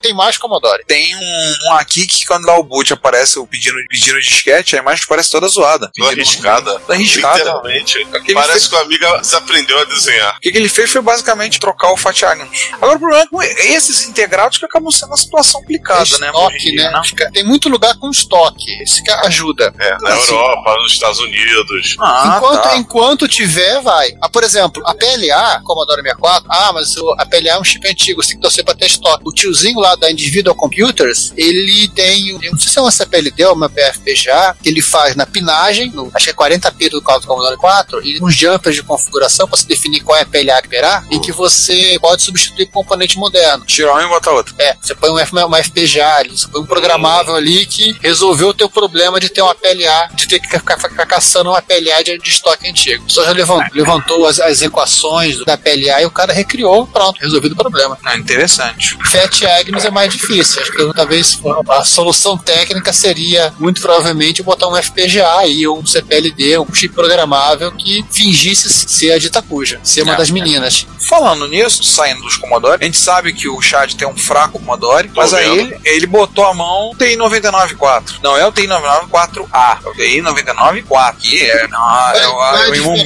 Tem mais Commodore. Tem um, um aqui que quando dá o boot aparece o pedindo, pedindo disquete, a imagem parece toda zoada. Toda Pedindo- arriscada. Toda arriscada. Literalmente. Parece fe- que o amiga desaprendeu a desenhar. O que, que ele fez foi basicamente trocar o Fat Agnus. Agora o problema é com esses integrados que acabam sendo uma situação complicada, né? hoje em estoque, né? Fica- Tem muito lugar com estoque. Isso que ajuda. É, na Assim, Europa, nos Estados Unidos. Ah, enquanto, tá. enquanto tiver, vai. Ah, por exemplo, a PLA, Commodore 64, ah, mas o- a PLA é um chip antigo, você tem que torcer pra ter estoque. O tiozinho lá da Individual Computers, ele tem, não sei se é uma CPLD ou uma PFPGA, que ele faz na pinagem, no, acho que é 40p do caso do Commodore 4, e uns jumpers de configuração pra se definir qual é a PLA que esperar, e que você pode substituir componente moderno. Tira um e bota outro. É, você põe um F- uma FPGA ali, você põe um programável ali que resolveu o teu problema de ter uma PLA, de ter que ficar, ficar caçando uma PLA de, de estoque antigo. Só já levantou, levantou as, as equações da PLA e o cara recriou, pronto, resolvido o problema. Ah, interessante. Fat Agnes é mais difícil. Acho que talvez a solução técnica seria, muito provavelmente, botar um FPGA aí, ou um CPLD, um chip programável que fingisse ser a dita cuja, ser uma É, das é. meninas. Falando nisso, saindo dos Commodore, a gente sabe que o Chad tem um fraco Commodore, mas aí vendo. ele, ele botou a mão no TI 994. Não é o TI 994A, é o TI 994. Que é, não, é, é, o- qual é é a o?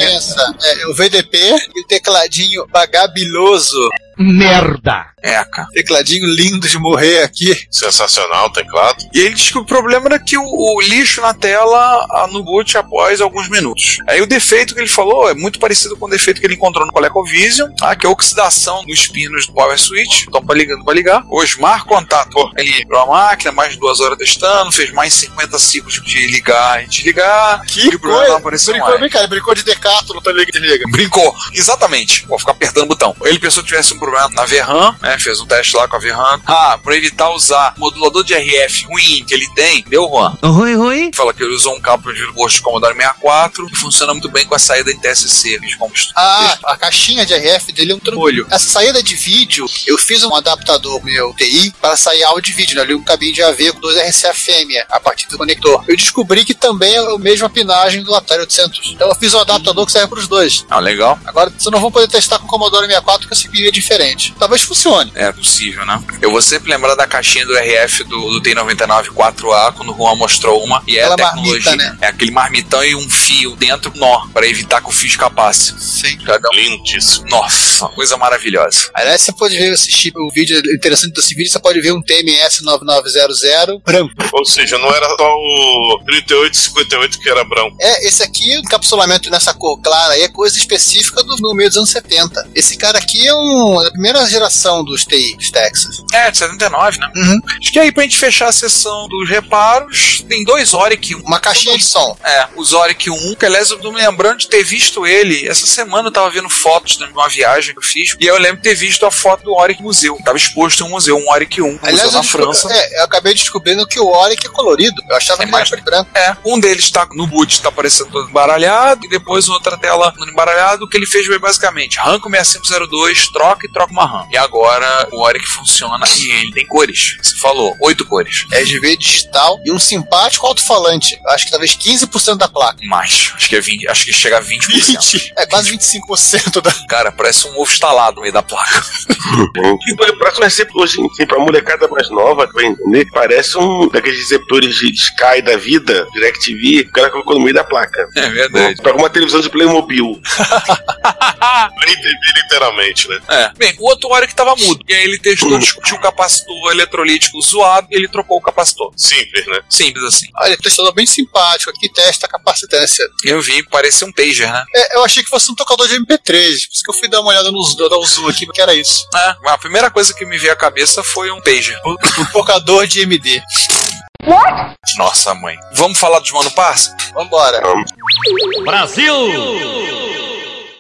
É, o VDP e o tecladinho bagabiloso. Merda! É, cara. Tecladinho lindo de morrer aqui. Sensacional o teclado. E ele disse que o problema era que o, o lixo na tela no boot após alguns minutos. Aí o defeito que ele falou é muito parecido com o defeito que ele encontrou no ColecoVision, tá? que é a oxidação dos pinos do Power Switch. Então, para ligando para ligar. Hoje, marca contato. Ele livrou a máquina, mais de duas horas testando, fez mais 50 ciclos de ligar e desligar. e o problema não apareceu brincou, mais. vem cá, brincou de decátulo, tá ligado? Desliga. Brincou, exatamente. Vou ficar apertando o botão. Ele pensou que tivesse um problema na VRAM, né? Fez um teste lá com a VRAM. Ah, pra evitar usar o modulador de RF ruim que ele tem, deu Juan. Oi, oi. Fala que ele usou um cabo de gosto de Commodore 64 que funciona muito bem com a saída em TSC. Ah, a caixinha de RF dele é um trambolho. Essa saída de vídeo, eu fiz um adaptador meu TI para sair áudio e vídeo, né? Ali um cabinho de AV com dois RCA fêmea a partir do conector. Eu descobri que também é a mesma pinagem do Atari 800. Então eu fiz um adaptador que serve para os dois. Ah, legal. Agora vocês não vão poder testar com o Commodore 64 porque esse CPU é diferente. Talvez funcione. É possível, né? Eu vou sempre lembrar da caixinha do RF do, do T99 4A, quando o Juan mostrou uma, e é a tecnologia. marmita, né? É aquele marmitão e um fio dentro, nó, para evitar que o fio escapasse. Sim. Cada um- Lindíssimo. Nossa, coisa maravilhosa. Aliás, você pode ver esse chip, o vídeo interessante desse vídeo, você pode ver um TMS 9900 branco. Ou seja, não era só o 3858 que era branco. É, esse aqui, o encapsulamento nessa cor clara aí, é coisa específica do no meio dos anos 70. Esse cara aqui é um, é a primeira geração dos TI, dos Texas. É, de 79, né? Uhum. Acho que aí pra gente fechar a sessão dos reparos, tem dois Oric 1. Uma caixinha de som. É, os Oric 1, que aliás eu tô me lembrando de ter visto ele. Essa semana eu tava vendo fotos de uma viagem que eu fiz. E eu lembro de ter visto a foto do Oric Museu. Tava exposto em um museu, um Oric 1, um museu Aliás, na eu, descobri- França. é, eu acabei descobrindo que o Oric é colorido. Eu achava É que mais- preto branco. É, um deles tá no boot, tá aparecendo todo embaralhado, e depois outra tela no embaralhado. O que ele fez foi basicamente: arranca o 6502, troca e troca uma RAM. E agora o Oric funciona e ele tem cores. Você falou, oito cores. RGB digital e um simpático alto-falante. Acho que talvez 15% da placa. Mais. Acho que é 20, acho que chega a 20%. É quase 25% da. Cara, parece um ovo instalado no meio da placa. E o próximo vai ser hoje, assim, pra molecada mais nova, que vai entender, parece um daqueles receptores de Sky da vida, DirecTV, o cara colocou no meio da placa. É verdade. Pra uma televisão de Playmobil. [laughs] Nem TV literalmente, né? É. Bem, o outro Oric tava mudo. E aí ele testou, discutiu um capacitor eletrolítico zoado e ele trocou o capacitor. Simples, né? Simples assim. Olha, testador bem simpático aqui, testa a capacitância. Eu vi, parecia um pager, né? É, eu achei que fosse um tocador de MP3, por isso que eu fui dar uma olhada no zoom, dar um zoom aqui, porque era isso. É, a primeira coisa que me veio à cabeça foi um pager. Um tocador de MD. Nossa, mãe. Vamos falar dos Mano Parça? Vambora. Brasil!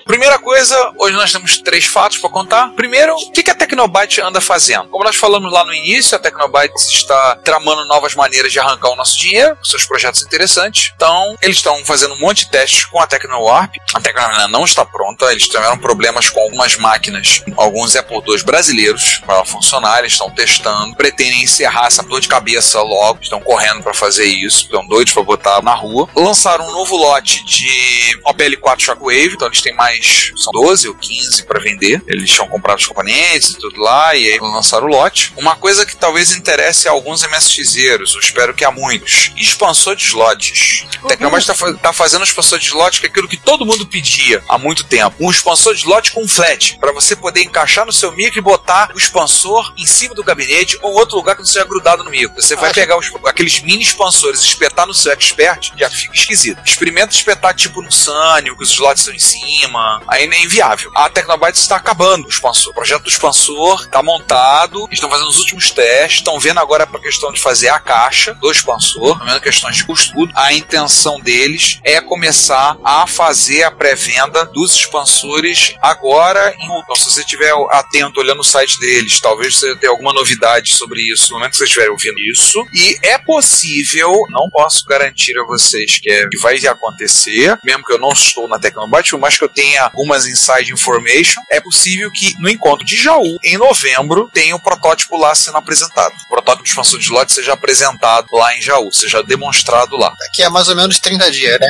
Primeira coisa, hoje nós temos três fatos para contar. Primeiro, o que a Tecnobyte anda fazendo? Como nós falamos lá no início, a Tecnobyte está tramando novas maneiras de arrancar o nosso dinheiro, seus projetos interessantes. Então, eles estão fazendo um monte de testes com a TecnoWarp. A Tecnowarp não está pronta, eles tiveram problemas com algumas máquinas, alguns Apple II brasileiros para funcionar, eles estão testando, pretendem encerrar essa dor de cabeça logo, estão correndo para fazer isso, estão doidos para botar na rua. Lançaram um novo lote de OPL4 Shockwave, então eles têm mais, são 12 ou 15 para vender. Eles tinham comprado os componentes e tudo lá, e aí lançaram o lote. Uma coisa que talvez interesse a alguns MSXeiros, eu espero que a muitos, expansor de slots. A Tecnobyte está tá fazendo um expansor de slot que é aquilo que todo mundo pedia há muito tempo. Um expansor de slot com flat, para você poder encaixar no seu micro e botar o expansor em cima do gabinete ou outro lugar que não seja grudado no micro. Você vai Acho- pegar os- aqueles mini expansores e espetar no seu expert, já fica esquisito. Experimenta espetar tipo no Sunny, que os slots estão em cima, não é inviável. A Tecnobyte está acabando o expansor. O projeto do expansor está montado, estão fazendo os últimos testes, estão vendo agora para a questão de fazer a caixa do expansor, estão vendo questões de custo. tudo. A intenção deles é começar a fazer a pré-venda dos expansores agora em. Então, se você estiver atento olhando o site deles, talvez você tenha alguma novidade sobre isso no momento que vocês estiverem ouvindo isso. E é possível, não posso garantir a vocês que, é, que vai acontecer, mesmo que eu não estou na Tecnobyte, mais que eu tenha algumas inside information, é possível que no encontro de Jaú, em novembro, tenha o protótipo lá sendo apresentado. O protótipo de expansão de slot seja apresentado lá em Jaú, seja demonstrado lá. Daqui a mais ou menos 30 dias, né?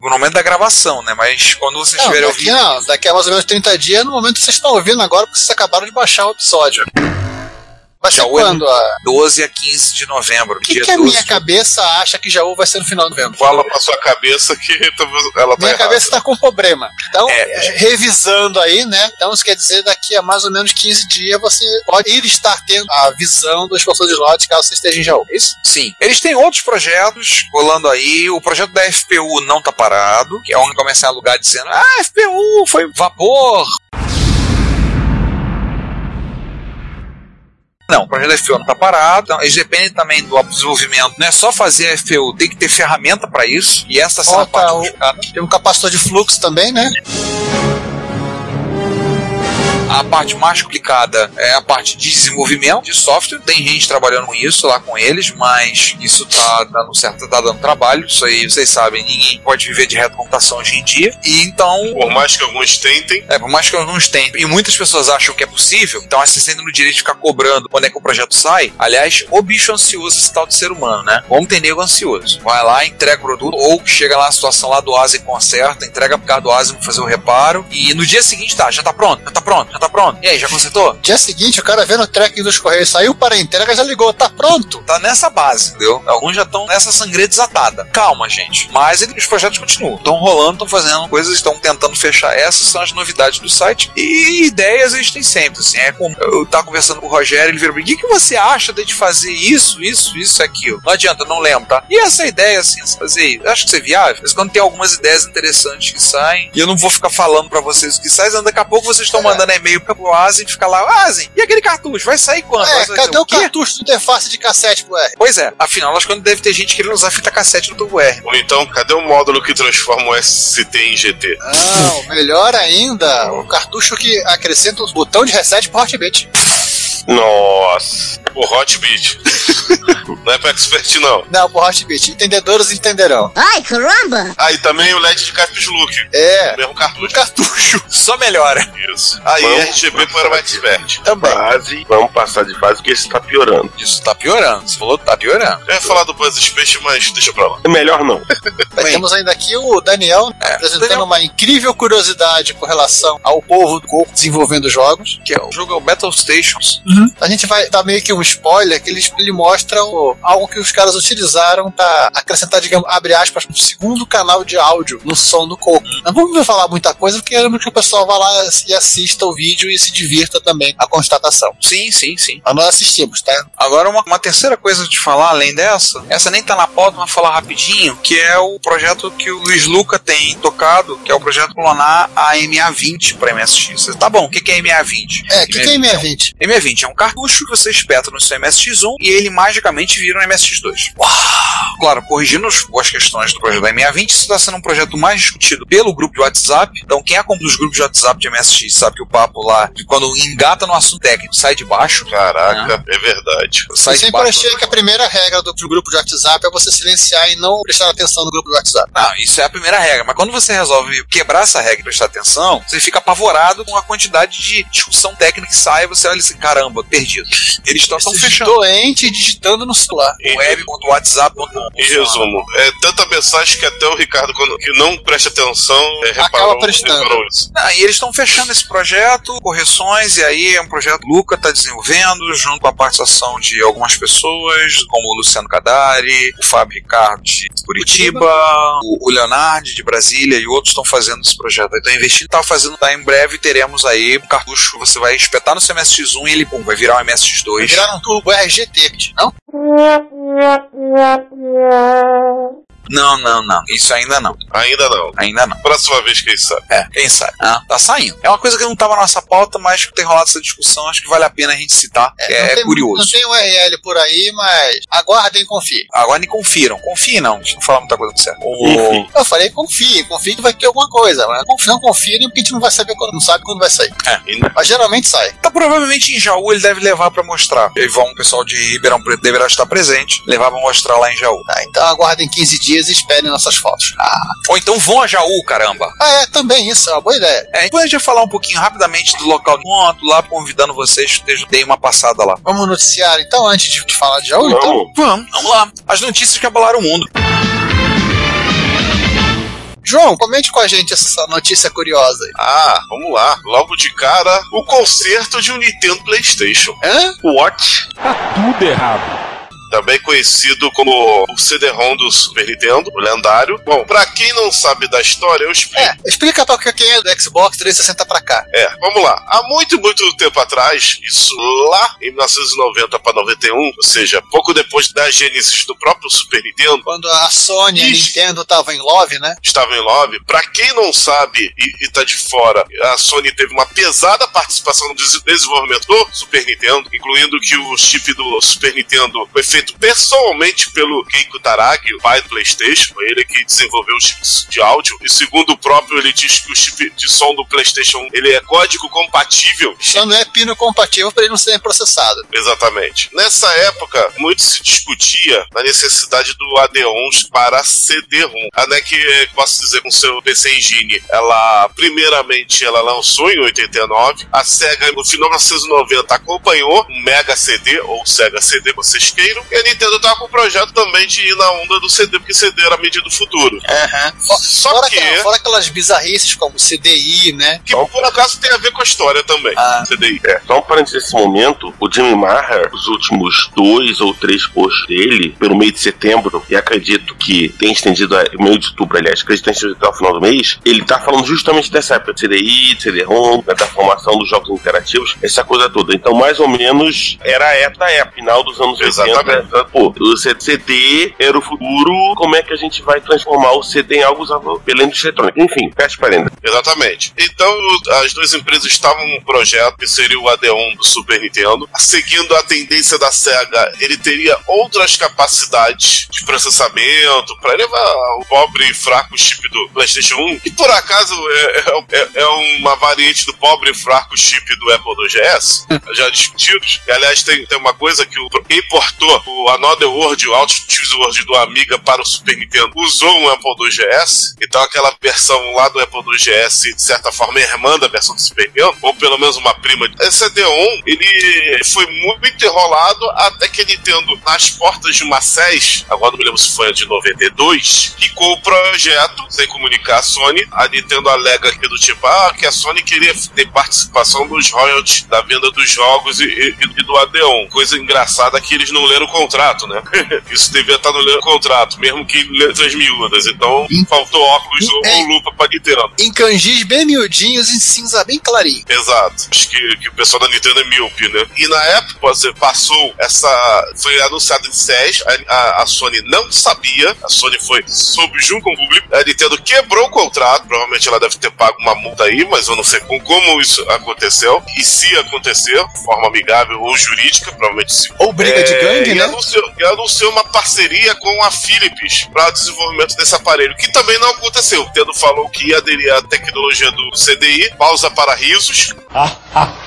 No momento da gravação, né? Mas quando vocês Não, estiverem ouvindo. não, daqui a mais ou menos 30 dias, no momento que vocês estão ouvindo agora, porque vocês acabaram de baixar o episódio. Vai ser Jaú é quando? A... 12 a 15 de novembro. O que, dia que a 12 minha de- cabeça acha que Jaú vai ser no final de novembro? Fala pra sua cabeça que [laughs] ela tá Minha errada. cabeça está com problema. Então, É. revisando aí, né? Então, isso quer dizer daqui a mais ou menos 15 dias você pode ir estar tendo a visão do expansor de slot caso você esteja em Jaú. É isso? Sim. Eles têm outros projetos rolando aí. O projeto da FPU não tá parado, que é onde começar a lugar dizendo: ah, FPU foi vapor. Não, o projeto da FPU não tá parado. Então, eles dependem também do desenvolvimento. Não é só fazer a FPU, tem que ter ferramenta para isso. E essa está sendo Falta parte o-. Tem um capacitor de fluxo também, né? A parte mais complicada é a parte de desenvolvimento de software. Tem gente trabalhando com isso lá com eles, mas isso tá dando certo, tá dando trabalho. Isso aí vocês sabem, ninguém pode viver de reta computação hoje em dia. E então Por mais que alguns tentem, é, por mais que alguns tenham, e muitas pessoas acham que é possível, então elas se sentem no direito de ficar cobrando quando é que o projeto sai. Aliás, o bicho ansioso esse tal de ser humano, né? Como tem nego ansioso. Vai lá, entrega o produto, ou chega lá na situação lá do Asa e conserta, entrega pro cara do Asa fazer o reparo, e no dia seguinte tá, já tá pronto, já tá pronto, já tá pronto. E aí, já consertou? Dia seguinte, o cara vendo o tracking dos correios saiu para a entrega, já ligou, tá pronto. Tá nessa base, entendeu? Alguns já estão nessa sangria desatada. Calma, gente. Mas os projetos continuam. Estão rolando, estão fazendo coisas, estão tentando fechar. Essas são as novidades do site. E ideias eles têm sempre. Assim, é como eu tava conversando com o Rogério, ele virou o que, que você acha de fazer isso, isso, isso, aquilo? Não adianta, não lembro, tá? E essa ideia, assim, de fazer isso? Acho que isso é viável. Mas quando tem algumas ideias interessantes que saem, e eu não vou ficar falando pra vocês o que sai, daqui a pouco vocês estão mandando e-mail pro Asen e fica lá, Asen, e aquele cartucho? Vai sair quando? É, Vai sair cadê o quê? cartucho de interface de cassete pro R? Pois é, afinal, acho que quando deve ter gente querendo usar fita cassete no tubo R. ou então, cadê o módulo que transforma o ST em GT? Não, melhor ainda, o cartucho que acrescenta o botão de reset pro Hotbit. Nossa. O Hotbit. [laughs] não é pra expert, não. Não, pro Hotbit. Entendedores entenderão. Ai, caramba! Ah, e também o LED de Caps Look. É, Mesmo o cartucho. cartucho [laughs] Só melhora. Isso. Aí Vamos RGB para o expert. também. Fase, vamos passar de fase porque isso tá piorando. Isso tá piorando. Você falou que tá piorando. Eu ia falar do Buzz Space, mas deixa pra lá. É melhor não. [laughs] Mas Temos ainda aqui o Daniel É, apresentando Daniel- uma incrível curiosidade com relação ao povo do Coco desenvolvendo jogos. Que é o jogo é o Battle Stations. A gente vai dar meio que um spoiler que ele, ele mostra o- algo que os caras utilizaram para acrescentar, digamos, abre aspas, um segundo canal de áudio no som do Coco. Não vamos falar muita coisa porque queremos que o pessoal vá lá e assista o vídeo e se divirta também a constatação. Sim, sim, sim. Mas nós assistimos, tá? Agora, uma, uma terceira coisa de falar, além dessa, essa nem tá na pauta, mas vou falar rapidinho, que é o projeto que o Luiz Luca tem tocado, que é o projeto clonar a MA20 para MSX. Tá bom, o que que é MA20? É, o que, que é M20? MA20 é um cartucho que você espeta no seu MSX1 e ele magicamente vira um MSX2. claro, corrigindo as questões do projeto da M620, isso está sendo um projeto mais discutido pelo grupo de WhatsApp. Então, quem acompanha os grupos de WhatsApp de MSX sabe que o papo lá, de quando engata no assunto técnico, sai de baixo. Caraca, é verdade. Sai Eu de sempre baixo. achei que a primeira regra do, do grupo de WhatsApp é você silenciar e não prestar atenção no grupo de WhatsApp. Não, isso é a primeira regra. Mas quando você resolve quebrar essa regra e prestar atenção, você fica apavorado com a quantidade de discussão técnica que sai. Você olha assim, caramba, perdido. Eles estão fechando. doente digitando no celular. web.whatsapp.com. Em resumo, é tanta mensagem que até o Ricardo, quando, que não presta atenção, é, reparou, prestando. reparou isso. Ah, e eles estão fechando esse projeto, correções, e aí é um projeto que o Luca está desenvolvendo, junto com a participação de algumas pessoas, como o Luciano Cadari, o Fábio Ricardo de Curitiba, o, o Leonardo de Brasília e outros estão fazendo esse projeto. Então investindo, tá fazendo, tá, em breve teremos aí um cartucho você vai espetar no seu MSX1 e ele pum, vai virar um MSX2. Viraram um turbo RGT, não? Não, não, não. Isso ainda não. Ainda não. Ainda não. Próxima vez, quem sabe. É, quem sabe? Ah, tá saindo. É uma coisa que não estava na nossa pauta, mas que tem rolado essa discussão, acho que vale a pena a gente citar. É, não é tem- curioso. Não tem URL por aí, mas aguardem e confiem. Agora nem confiram. Confiem não. Deixa eu não falar muita coisa certa. O... Eu falei confiem, confiem que vai ter alguma coisa. Mas confiem, não confiem porque a gente não vai saber quando, não sabe quando vai sair. E Mas geralmente sai. Tá provavelmente em Jaú ele deve levar pra mostrar. Eles vão, o pessoal de Ribeirão Preto deverá estar presente, levar pra mostrar lá em Jaú. Tá, então aguardem 15 dias e esperem nossas fotos. Ah, Ou então vão a Jaú, caramba. ah, é, também isso, é uma boa ideia. É, depois a gente vai falar um pouquinho rapidamente do local do ponto, lá convidando vocês que deem uma passada lá. Vamos noticiar então, antes de, de falar de Jaú, então. Vamos. Vamos, vamos lá. As notícias que abalaram o mundo. João, comente com a gente essa notícia curiosa aí. Ah, vamos lá. Logo de cara, o concerto de um Nintendo PlayStation. Hã? What? Tudo errado. Também conhecido como o CD-ROM do Super Nintendo, o lendário. Bom, pra quem não sabe da história, eu explico. É, explica pra quem é do Xbox 360 pra cá. É, vamos lá. Há muito, muito tempo atrás, isso lá em 1990 para 91, ou seja, pouco depois da gênesis do próprio Super Nintendo, Quando a Sony e a. Nintendo estavam em love, né? estava em lobby. Pra quem não sabe e, e tá de fora, a Sony teve uma pesada participação no des- desenvolvimento do Super Nintendo, incluindo que o chip do Super Nintendo foi feito pessoalmente pelo Keiko Taragi, o pai do PlayStation. Foi ele que desenvolveu os chips de áudio. E segundo o próprio, ele diz que o chip de som do PlayStation ele é código compatível Só não é pino compatível para ele não ser processado. Exatamente. Nessa época, muito se discutia na necessidade do AD11 para CD-ROM. A NEC, eh, posso dizer, com seu PC Engine, ela, primeiramente, ela lançou em 89. A SEGA, no final de 1990, acompanhou o Mega CD, ou Sega CD, vocês queiram. E a Nintendo estava com o projeto também de ir na onda do CD, porque CD era a medida do futuro. Fo- Só fora, que- aquela- fora aquelas bizarrices como CDI, né? Que, por acaso, tem a ver com a história também. Ah. CDI. É, só um parênteses nesse momento, o Jimmy Maher, os últimos dois ou três posts dele, pelo meio de setembro, e acredito que tem estendido, a, meio de outubro, aliás, acredito que tem estendido até o final do mês, ele tá falando justamente dessa época de CDI, de CD-ROM, né, da formação dos jogos interativos, essa coisa toda. Então, mais ou menos, era a época época, final dos anos Exatamente. 80. Pô, o CD era o futuro, como é que a gente vai transformar o CD em algo usável pela indústria eletrônica? Enfim, fecha parênteses. Exatamente. Então, as duas empresas estavam num projeto que seria o AD1 do Super Nintendo. Seguindo a tendência da SEGA, ele teria outras capacidades de processamento para levar o pobre e fraco chip do PlayStation 1, que por acaso é, é- é uma variante do pobre e fraco chip do Apple 2GS, [laughs] já discutidos. E, aliás, tem, tem uma coisa que o, quem portou o Another World, o Out Choose World do Amiga para o Super Nintendo, usou um Apple 2GS. Então, aquela versão lá do Apple 2GS, de certa forma, é irmã da versão do Super Nintendo, ou pelo menos uma prima. Esse CD-ON, ele foi muito enrolado até que a Nintendo, nas portas de uma SES, agora não me lembro se foi a de 92, ficou o projeto, sem comunicar a Sony. A Nintendo alega que do tipo, ah, que a Sony queria ter participação dos royalties da venda dos jogos e, e- e do AD1. Coisa engraçada que eles não leram o contrato, né? [laughs] Isso devia estar no contrato, mesmo que em letras miúdas. Então, faltou óculos ou, ou lupa pra Nintendo. Em kanjis bem miudinhos e cinza bem clarinho. Exato. Acho que, que o pessoal da Nintendo é míope, né? E na época, você passou essa. Foi anunciado em SES, a, a, a Sony não sabia, a Sony foi soube junto com o público, a Nintendo quebrou o contrato, provavelmente ela deve ter pago uma multa aí, mas eu não sei com, como isso aconteceu, e se acontecer, de forma amigável ou jurídica, provavelmente sim. Ou briga de É, gangue, e né? anunciou, e anunciou uma parceria com a Philips para o desenvolvimento desse aparelho, que também não aconteceu. O Nintendo falou que ia aderir à tecnologia do CDI, pausa para risos. [laughs]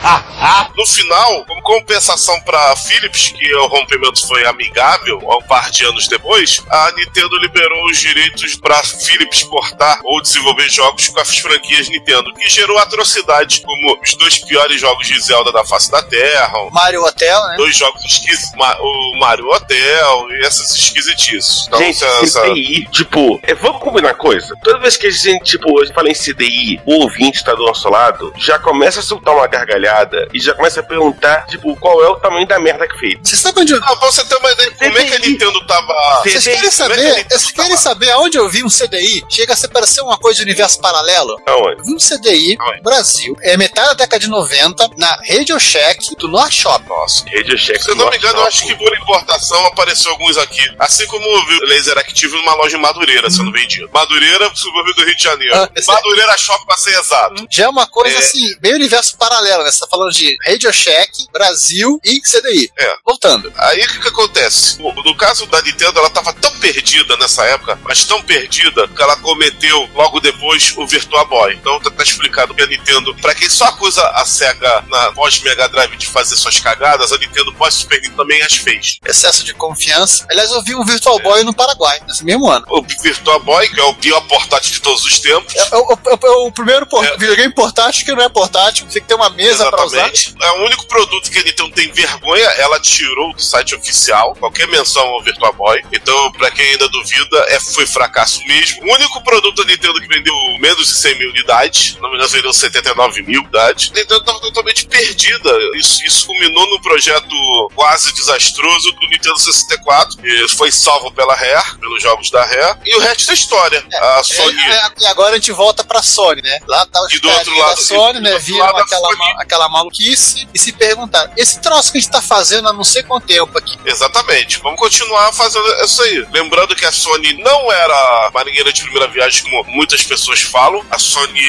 No final, como compensação para a Philips, que o rompimento foi amigável, um par de anos depois, a Nintendo liberou os direitos para Philips exportar ou desenvolver jogos com as franquias Nintendo, que gerou atrocidades como os dois piores jogos de Zelda da face da Terra, Mario Hotel, né? dois jogos esquisitos, o Mario Hotel e essas esquisitices. Então, gente, essa- CDI, tipo, é, vamos combinar coisa. Toda vez que a gente, tipo, gente fala em CDI, o ouvinte tá do nosso lado, já começa a soltar uma gargalhada e já começa a perguntar, tipo, qual é o tamanho da merda que fez. Vocês sabem onde eu... Ah, você ter uma ideia de como é que a Nintendo tava. Vocês querem é saber? Vocês querem tava? saber aonde eu vi um CDI? Chega a ser parecer uma coisa de universo paralelo. Aonde? Eu vi um CDI Aonde? no Brasil, é metade da década de 90, na Radio Shack do North Shop. Nossa. Radio Shack. Se eu não me engano, eu acho que por importação apareceu alguns aqui. Assim como o Laser Active numa loja em Madureira sendo vendido. Madureira, subúrbio do Rio de Janeiro. Ah, esse- Madureira Shop, pra ser exato. Já é uma coisa É. assim, bem universo paralelo, né? Você tá falando de Radio Shack, Brasil e CDI. É. Voltando. Aí o que, que acontece? No caso da Nintendo, ela tava tão perdida nessa época, mas tão perdida, que ela cometeu logo depois o Virtua Boy. Então tá, tá explicado que a Nintendo, pra quem só acusa a SEGA na pós-Mega Drive de fazer suas cagadas, a Nintendo pós-Super Nintendo também as fez. Excesso de confiança. Aliás, eu vi um Virtual Boy no Paraguai, nesse mesmo ano. O Virtua Boy, que é o pior portátil de todos os tempos. É, é o- é o- é o primeiro por- É. videogame portátil que não é portátil, tem que ter uma mesa pra usar. É o único produto que a Nintendo tem vergonha, ela tirou do site oficial qualquer menção ao Virtua Boy. Então, pra quem ainda duvida, é, foi fracasso mesmo. O único produto da Nintendo que vendeu menos de 100 mil unidades, não me engano, vendeu 79 mil unidades. A Nintendo tava totalmente perdida. Isso, isso culminou num projeto quase desastroso do Nintendo 64, que foi salvo pela Rare, pelos jogos da Rare. E o resto é história. a Sony. É, é, e agora a gente volta pra Sony, né? Lá tá os E do outro lado- da Sony, e do né? outro Viram lado a aquela, Sony. ma- aquela maluquice e se perguntaram: esse troço que a gente tá fazendo há não sei quanto tempo aqui. Exatamente. Vamos continuar fazendo isso aí. Lembrando que a Sony não era marinheira de primeira viagem, como muitas pessoas falam. A Sony,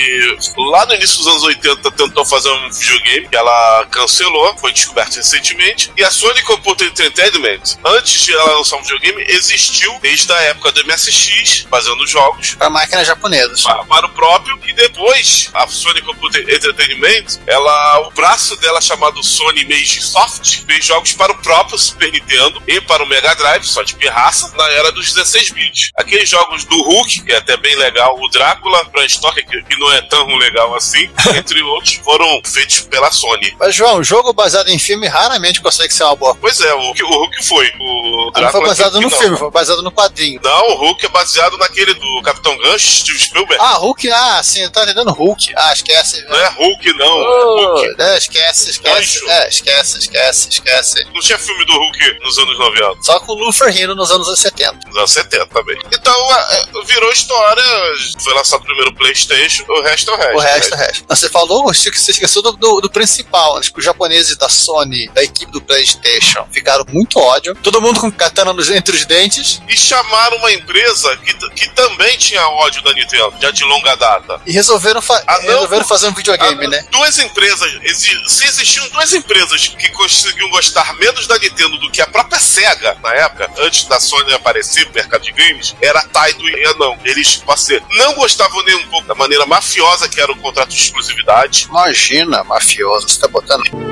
lá no início dos anos 80, tentou fazer um videogame que ela cancelou, foi descoberto recentemente. E a Sony Computer Entertainment, antes de ela lançar um videogame, existiu desde a época do MSX, fazendo jogos Pra máquinas japonesas. pa- para o próprio e depois a Sony Computer Entertainment, ela o braço dela chamado Sony Mage Soft fez jogos para o próprio Super Nintendo e para o Mega Drive, só de pirraça, na era dos 16 bits. Aqueles jogos do Hulk, que é até bem legal, o Drácula, Bram Stoker, que, que não é tão legal assim, [laughs] entre outros, foram feitos pela Sony. Mas, João, jogo baseado em filme raramente consegue ser uma boa. Pois é, o, o Hulk foi. O Ah, não foi Drácula baseado no não. filme, foi baseado no quadrinho. Não, o Hulk é baseado naquele do Capitão Gancho, Steve Spielberg. Ah, Hulk, ah, sim, eu tô entendendo Hulk. Ah, esquece. Não é Hulk, não. é Oh, Hulk. é, esquece, esquece. É, esquece, esquece, esquece. Não tinha filme do Hulk nos anos 90, Só com o Luffy rindo nos anos 70. nos anos 70 também. Então, é, virou história. Foi lançado primeiro o PlayStation, o resto é o resto. O resto, o resto. Não, Você falou, Chico, você esqueceu do, do, do principal. Acho que os japoneses da Sony, da equipe do PlayStation, ficaram muito ódio. Todo mundo com katana nos, entre os dentes. E chamaram uma empresa que, que também tinha ódio da Nintendo, já de longa data. E resolveram, fa Ah, não, resolveram fazer um videogame, Ah, né? Duas empresas, exi- se existiam duas empresas que conseguiam gostar menos da Nintendo do que a própria SEGA na época, antes da Sony aparecer no mercado de games, era a Taito e a não. Eles, parceiro, não gostavam nem um pouco da maneira mafiosa que era o contrato de exclusividade. Imagina, mafioso, você tá botando.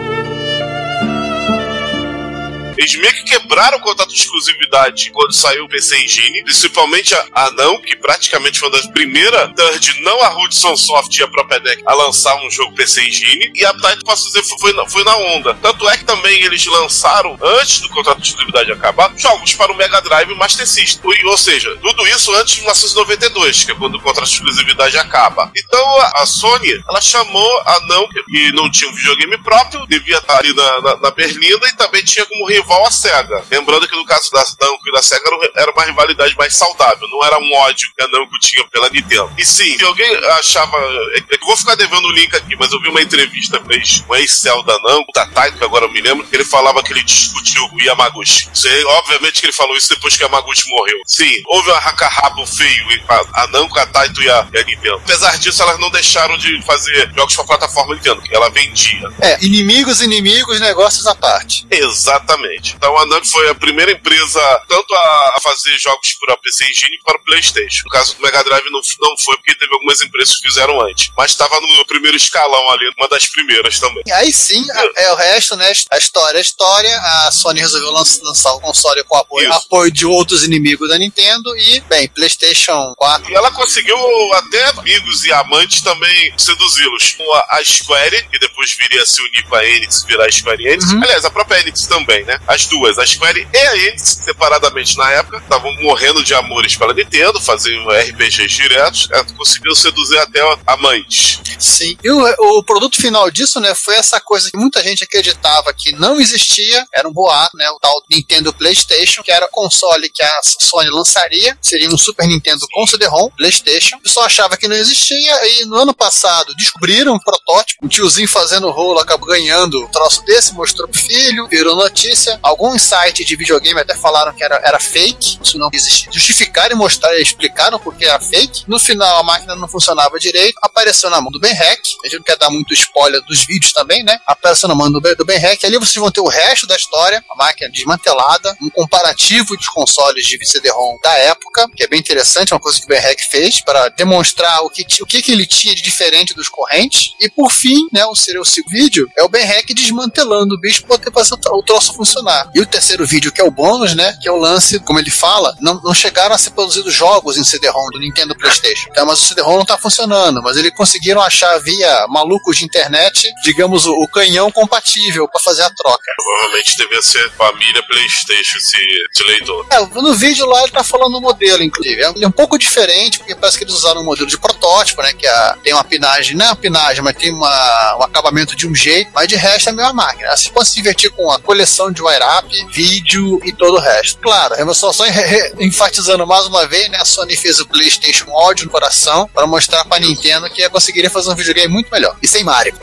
Eles meio que quebraram o contrato de exclusividade quando saiu o PC Engine, principalmente a, a não, que praticamente foi uma das primeiras third, não a Hudson Soft e a própria NEC, a lançar um jogo PC Engine, e a Taito, posso dizer, foi na, foi na onda. Tanto é que também eles lançaram, antes do contrato de exclusividade acabar, jogos para o Mega Drive e Master System. Ou- seja, tudo isso antes de 1992, que é quando o contrato de exclusividade acaba. Então a, a Sony, ela chamou a não, que não tinha um videogame próprio, devia estar ali na, na, na Berlinda, e também tinha como rival a SEGA. Lembrando que no caso da Namco e da SEGA era, um- uma rivalidade mais saudável, não era um ódio que a Namco tinha pela Nintendo. E sim, se alguém achava. é- é eu vou ficar devendo o link aqui, mas eu vi uma entrevista fez um ex-cel da Namco, da Taito, que agora eu me lembro, que ele falava que ele discutiu com o Yamaguchi. Sei, obviamente que ele falou isso depois que o Yamaguchi morreu. Sim, houve um arranca-rabo feio entre a, a Namco, a Taito e a, e a Nintendo. Apesar disso, elas não deixaram de fazer jogos pra plataforma Nintendo, que ela vendia. É, inimigos, inimigos, negócios à parte. Exatamente. Então a Namco foi a primeira empresa tanto a, a fazer jogos para PC Engine para o PlayStation. No caso do Mega Drive não, não foi porque teve algumas empresas que fizeram antes, mas estava no primeiro escalão ali, uma das primeiras também. E aí sim, a- é o resto, né? A história é história. A Sony resolveu lan- lançar o console com apoio, apoio de outros inimigos da Nintendo e, bem, PlayStation 4. E ela conseguiu até amigos e amantes também seduzi-los. Com a, a Square, que depois viria a se unir com a Enix, virar a Square Enix. Uhum. Aliás, a própria Enix também, né? As duas, a Square e a Enix, separadamente na época, estavam morrendo de amores pela Nintendo, faziam RPGs diretos. Ela conseguiu seduzir até amantes. Sim. E o, o produto final disso, né, foi essa coisa que muita gente acreditava que não existia, era um boato, né, o tal Nintendo PlayStation, que era o console que a Sony lançaria, seria um Super Nintendo com CD-ROM, PlayStation. O pessoal achava que não existia e no ano passado descobriram um protótipo, um tiozinho fazendo rolo acabou ganhando um troço desse, mostrou pro filho, virou notícia. Alguns sites de videogame até falaram que era, era fake, isso não existia. Justificaram e mostraram, explicaram porque era fake. No final a máquina não funcionava direito, apareceu na mão do Ben Hack. A gente não quer dar muito spoiler dos vídeos também, né? Apareceu na mão do Ben, do ben Hack. Ali vocês vão ter o resto da história, a máquina desmantelada, um comparativo dos consoles de CD-ROM da época, que é bem interessante, uma coisa que o Ben Hack fez para demonstrar o que, o que, que ele tinha de diferente dos correntes. E por fim, né, o seria o vídeo, é o Ben Hack desmantelando o bicho para poder fazer o troço funcionar. E o terceiro vídeo, que é o bônus, né, que é o lance, como ele fala, não, não chegaram a ser produzidos jogos em CD-ROM do Nintendo PlayStation. Então, mas o CD-ROM não tá funcionando, mas eles conseguiram achar via malucos de internet, digamos, o, o canhão compatível para fazer a troca. Provavelmente devia ser família PlayStation esse, leitor. É, no vídeo lá ele tá falando o modelo, inclusive. Ele é um pouco diferente, porque parece que eles usaram um modelo de protótipo, né? Que a- tem uma pinagem, não é uma pinagem, mas tem uma, um acabamento de um jeito, mas de resto é a mesma máquina. Vocês podem se divertir com a coleção de wire-up, vídeo e todo o resto. Claro, eu só, só enfatizando mais uma vez, né? A Sony fez o PlayStation ódio no coração para mostrar pra Nintendo que conseguiria fazer um videogame muito melhor. E sem Mario.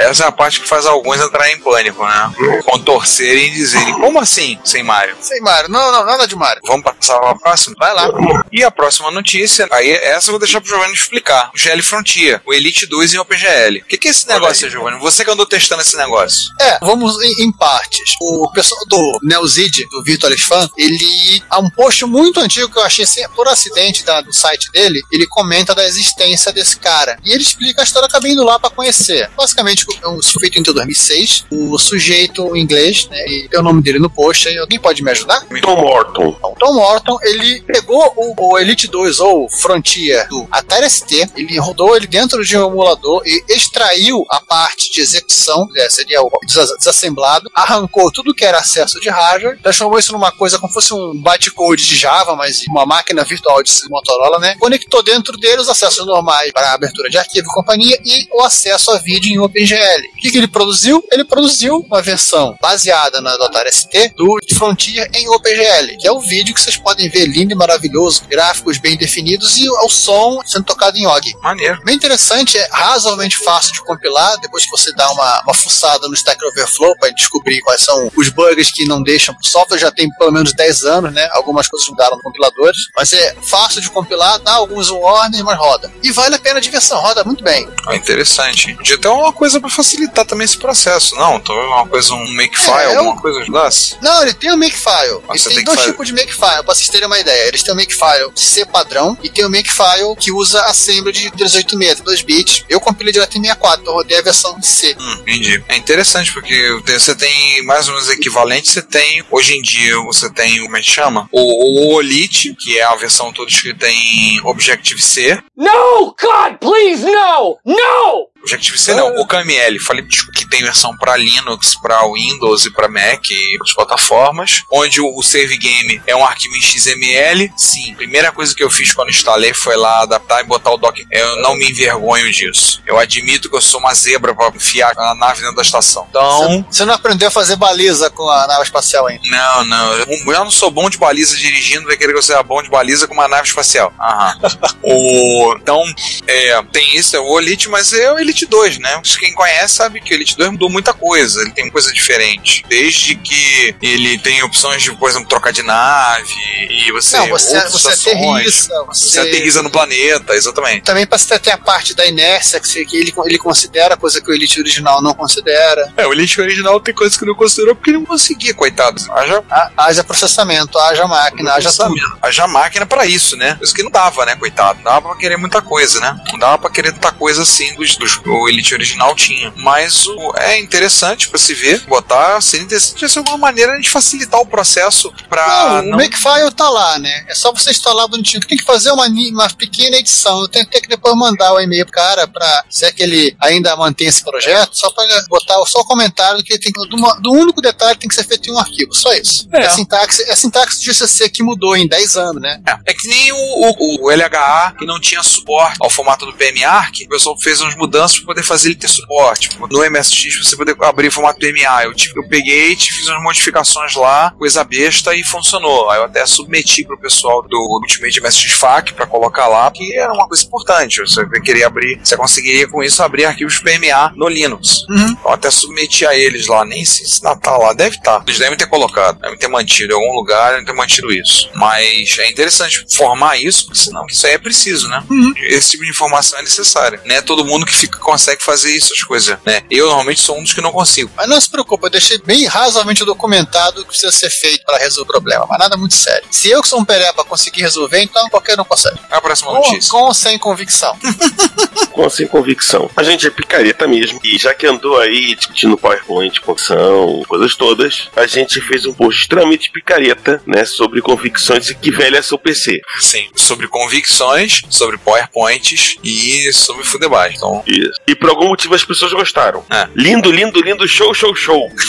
Essa é a parte que faz alguns entrar em pânico, né? Contorcerem e dizerem, como assim, sem Mario? Sem Mario. Não, não, nada de Mario. Vamos passar para a próxima? Vai lá. E a próxima notícia, aí essa eu vou deixar pro Giovanni explicar. O GL Frontier, o Elite 2 em OpenGL. O que, que é esse negócio, Giovanni? Você que andou testando esse negócio. É, vamos em, em partes. O pessoal do Neozid, do Virtual Fan, ele há um post muito antigo que eu achei assim, por acidente tá, do site dele, ele comenta da existência desse cara. E ele explica a história, acabei indo lá pra conhecer. Basicamente, é um feito em 2006. O sujeito em inglês, né, e tem o nome dele no post aí. Alguém pode me ajudar? Tom Morton. Tom Morton, ele pegou o, o Elite 2 ou Frontier do Atari ST, ele rodou ele dentro de um emulador e extraiu a parte de execução, né, seria o desa- desassemblado, arrancou tudo que era acesso de hardware, transformou isso numa coisa como fosse um bytecode de Java, mas uma máquina virtual de Motorola, né? Conectou dentro dele os acessos normais para abertura de arquivo e companhia e o acesso a vídeo em OpenGL. O que, que ele produziu? Ele produziu uma versão baseada na ST do Frontier em OpenGL, que é o vídeo que vocês podem ver lindo e maravilhoso, gráficos bem definidos e o som sendo tocado em OG. Maneiro. Bem interessante, é razoavelmente fácil de compilar. Depois que você dá uma, uma fuçada no Stack Overflow para descobrir quais são os bugs que não deixam. O software já tem pelo menos 10 anos, né? Algumas coisas mudaram no compiladores, mas é fácil de compilar, dá alguns warnings, mas roda. E vale a pena a diversão, roda muito bem. Ah, interessante. Podia ter uma coisa pra facilitar também esse processo, não? Então uma coisa, um makefile, É, alguma eu- coisa ajudasse? Não, ele tem o Makefile. Ah, tem tem dois fazer- tipos de Makefile, pra vocês terem uma ideia. Eles têm o Makefile C padrão e tem o Makefile que usa assembly de 386, 2 bits. Eu compilei direto em 64, então eu rodei a versão C. Hum, entendi. É interessante porque você tem mais ou menos equivalente, você tem, hoje em dia, você tem, como é que chama? O, o Elite, que é a versão toda escrita em Objective-C. No! God, please, no! No! Objective-C não, o KML, falei desculpa, que tem versão para Linux, para Windows e para Mac e outras plataformas, onde o save game é um arquivo em XML. Sim, primeira coisa que eu fiz quando instalei foi lá adaptar e botar o dock. Eu não me envergonho disso. Eu admito que eu sou uma zebra para enfiar a nave dentro da estação. Então, Você não aprendeu a fazer baliza com a nave espacial ainda. não, não. Eu eu não sou bom de baliza dirigindo, vai querer que eu seja bom de baliza com uma nave espacial. Aham. [laughs] o, então, é, tem isso, é o Elite, mas é o Elite Elite 2, né? Quem conhece sabe que o Elite 2 mudou muita coisa, ele tem coisa diferente. Desde que ele tem opções de, por exemplo, trocar de nave e você. Não, você, outras você situações. aterriza, Você você... aterriza no planeta, exatamente. Também você ter a parte da inércia que, ele, ele considera, coisa que o Elite original não considera. É, o Elite original tem coisas que não considerou porque ele não conseguia, coitado. Haja Ha- Haja processamento, haja máquina, haja tudo. Haja máquina pra isso, né? Isso que não dava, né, coitado? Não dava pra querer muita coisa, né? Não dava pra querer tanta coisa assim dos, dos o Elite original tinha. Mas o, é interessante pra se ver, botar, seria interessante de alguma maneira a gente facilitar o processo pra. Não, o Makefile tá lá, né? É só você instalar bonitinho. Tem que fazer uma, uma pequena edição. Eu tenho que ter que depois mandar o e-mail pro cara pra se é que ele ainda mantém esse projeto, só pra botar só o comentário que ele tem que. Do, uma- do único detalhe que tem que ser feito em um arquivo. Só isso. É. É, a sintaxe, é a sintaxe do GCC que mudou em 10 anos, né? É, é que nem o, o- o LHA, que não tinha suporte ao formato do PMARC, o pessoal fez umas mudanças para poder fazer ele ter suporte. No MSX você poder abrir o formato PMA. Eu, tive, eu peguei, fiz umas modificações lá, coisa besta, e funcionou. Aí eu até submeti pro pessoal do Ultimate MSX FAQ para colocar lá, que era uma coisa importante. Você queria abrir, você conseguiria com isso abrir arquivos PMA no Linux. Uhum. Eu até submeti a eles lá, nem sei se tá lá, deve estar. Eles devem ter colocado, devem ter mantido em algum lugar, devem ter mantido isso. Mas é interessante formar isso, porque senão isso aí é preciso, né? Esse tipo de informação é necessária. Não é todo mundo que fica, consegue fazer isso, as coisas, né? Eu normalmente sou um dos que não consigo. Mas não se preocupe, eu deixei bem razoavelmente documentado o que precisa ser feito para resolver o problema, mas nada muito sério. Se eu que sou um pereba conseguir resolver, então qualquer um consegue. É a próxima Com, notícia. com ou sem convicção. [laughs] com sem convicção. A gente é picareta mesmo. E já que andou aí discutindo PowerPoint, condição, coisas todas, a gente fez um post extremamente picareta, né? Sobre convicções e que velha é seu PC. Sim, sobre convicções, sobre PowerPoints e sobre Fudebase. Então, E por algum motivo as pessoas gostaram. É. Lindo, lindo, lindo, show, show, show. [laughs]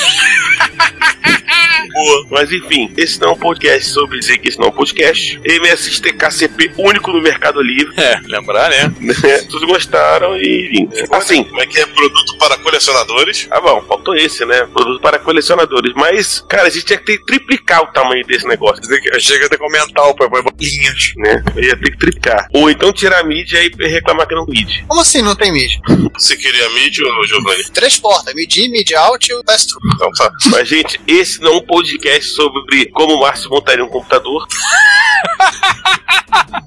Boa. Mas enfim, esse não é um podcast sobre dizer que esse não é um podcast. MSXTKCP único no Mercado Livre. é, lembrar, né? né? Todos gostaram e enfim. Assim, Como é que é produto para colecionadores? Ah, bom, faltou esse, né? Produto para colecionadores. Mas, cara, a gente tinha que ter que triplicar o tamanho desse negócio. Quer dizer que Chega até comentar o PowerPoint linhas. né? Eu ia ter que triplicar. Ou então tirar a mídia e reclamar que não mídia. Como assim não tem mídia? Você queria mídia, ô, Giovanni? Três portas, midi, mid out e o pass-through. Então tá. Mas, gente, esse não é um podcast sobre como o Márcio montaria um computador. [laughs]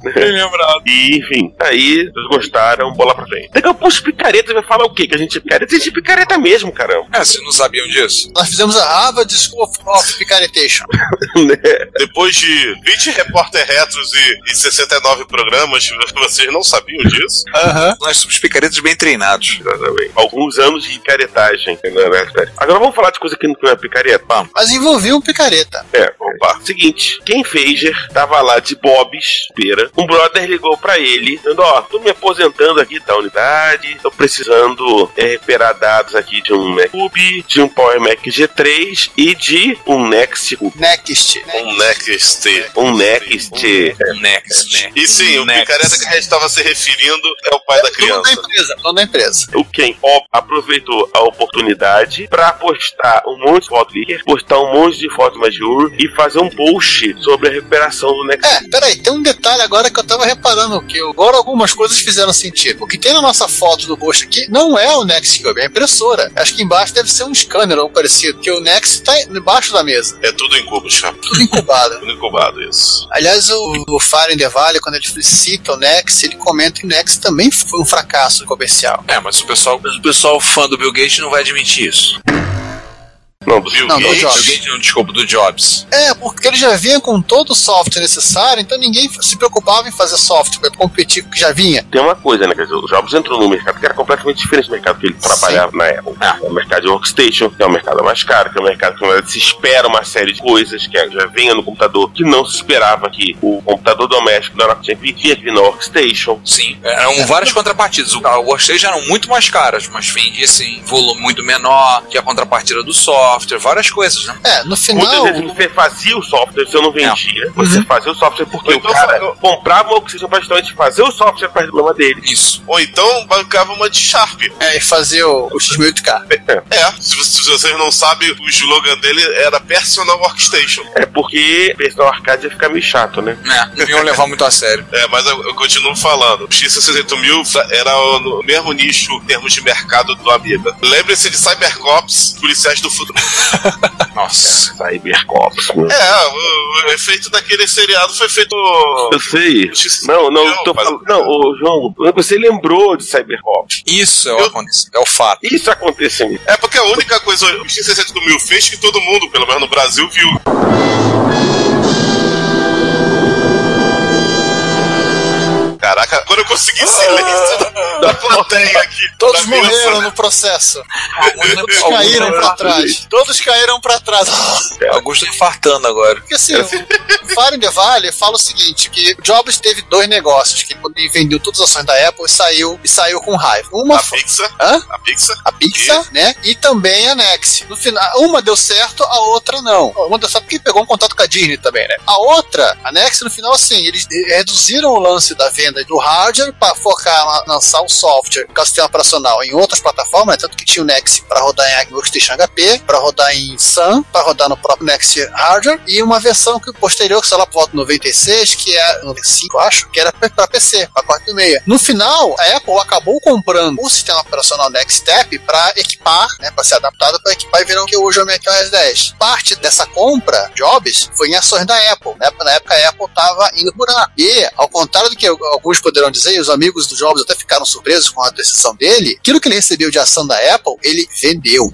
Bem lembrado. E, enfim, aí eles gostaram, bola pra frente. Daqui a pouco os picareta vai falar o quê? Que a gente é picareta? A gente é picareta mesmo, caramba. É, vocês não sabiam disso? Nós fizemos a Harvard School of, of Picaretation. [laughs] né? Depois de 20 repórter retros e, e 69 programas, [laughs] vocês não sabiam disso? Aham. Nós somos picaretas bem treinados. Exatamente. Alguns anos de picaretagem. né? Agora vamos falar de coisa que não é picareta. Vamos. Mas envolvia um picareta. É, opa. Seguinte, Ken Fager tava lá de Bob's, pera. Um brother ligou pra ele, dizendo: Ó, tô me aposentando aqui da unidade, tô precisando é, recuperar dados aqui de um Mac Cube, de um Power Mac G3 e de um Next Cube. Next. Um Next. Um Next. Next. E sim, o Next. picareta que a gente estava se referindo é o pai da Dono da criança. empresa. Dono da empresa. O Ken ó, aproveitou a oportunidade pra postar um monte de leaker, postar um monte de fotos Major e fazer um post sobre a recuperação do Next É, peraí, tem um detalhe agora que eu tava reparando que agora algumas coisas fizeram sentido. O que tem na nossa foto do post aqui não é o Nextcube, é a impressora. Acho que embaixo deve ser um scanner ou parecido, porque o Next tá embaixo da mesa, É tudo em cubos, cara. tudo incubado. [laughs] Tudo incubado, isso. Aliás, o, o Fire in the Valley, quando ele cita o Next, ele comenta que o Next também foi um fracasso comercial. É, mas o pessoal, o pessoal fã do Bill Gates não vai admitir isso. Não, do Bill Não, do Gates. Jobs. Bill Gates, não, desculpa, do Jobs. É, porque ele já vinha com todo o software necessário, então ninguém se preocupava em fazer software para competir com o que já vinha. tem uma coisa, né? Quer dizer, o Jobs entrou num mercado que era completamente diferente do mercado que ele trabalhava na Apple. É o mercado de workstation, que é o mercado mais caro, que é o mercado que se espera uma série de coisas que já vinha no computador, que não se esperava que o computador doméstico da vir, tinha que vir na workstation. Sim, eram várias contrapartidas. O- A Workstation eram muito mais caras, mas vendia assim, volume muito menor que a contrapartida do software. Software, várias coisas, né? É, no Muitas final. vezes você fazia o software, você não vendia. Você fazia o software porque Ou o então cara fa- comprava uma Oxygen pra justamente fazer o software para o problema dele. Isso. Ou então bancava uma de Sharp. É, e fazer o, o X1008K. É, se, vo- se vocês não sabem, o slogan dele era Personal Workstation. É porque personal arcade ia ficar meio chato, né? É, não iam levar muito a sério. É, mas eu, eu continuo falando. O X68000 era o no mesmo nicho em termos de mercado do Amiga. Lembre-se de Cybercops, policiais do futuro. Nossa. Cybercops. meu. É, o, o efeito daquele seriado foi feito. Eu sei. Não, não, Não, tô falando. Não, ô, João, você lembrou de Cybercops. Isso é o, Eu- é o fato. Isso aconteceu. É porque a única coisa que o X68000 fez que todo mundo, pelo menos no Brasil, viu. Caraca, agora eu consegui silêncio da, [laughs] da plateia aqui. Todos morreram no processo. Todos caíram pra trás. Todos caíram pra trás. Alguns estão infartando agora. Porque assim, o Fire in the Valley fala o seguinte: que o Jobs teve dois negócios, que quando ele vendeu todas as ações da Apple e saiu, e saiu com raiva. Uma A foi Pixar. Hã? A Pixar. a Pixar, né? E também a Nex. No final, uma deu certo, a outra não. Uma deu certo porque pegou um contato com a Disney também, né? A outra, a Nex, no final, assim, eles reduziram o lance da venda do hardware para focar na lançar o software o sistema operacional em outras plataformas, né? tanto que tinha o Nex para rodar em Workstation HP, para rodar em Sun, para rodar no próprio Nex Hardware, e uma versão que posterior, que sei lá por volta de 96, que é 95, acho, que era para PC, para 4.6. No final, a Apple acabou comprando o sistema operacional Nextstep para equipar, né, para ser adaptado para equipar e virar o que hoje é o macOS 10. Parte dessa compra, Jobs, foi em ações da Apple. Né? Na época, a Apple estava indo por lá. E, ao contrário do que alguns poderão dizer, e os amigos do Jobs até ficaram surpresos com a decisão dele, aquilo que ele recebeu de ação da Apple, ele vendeu.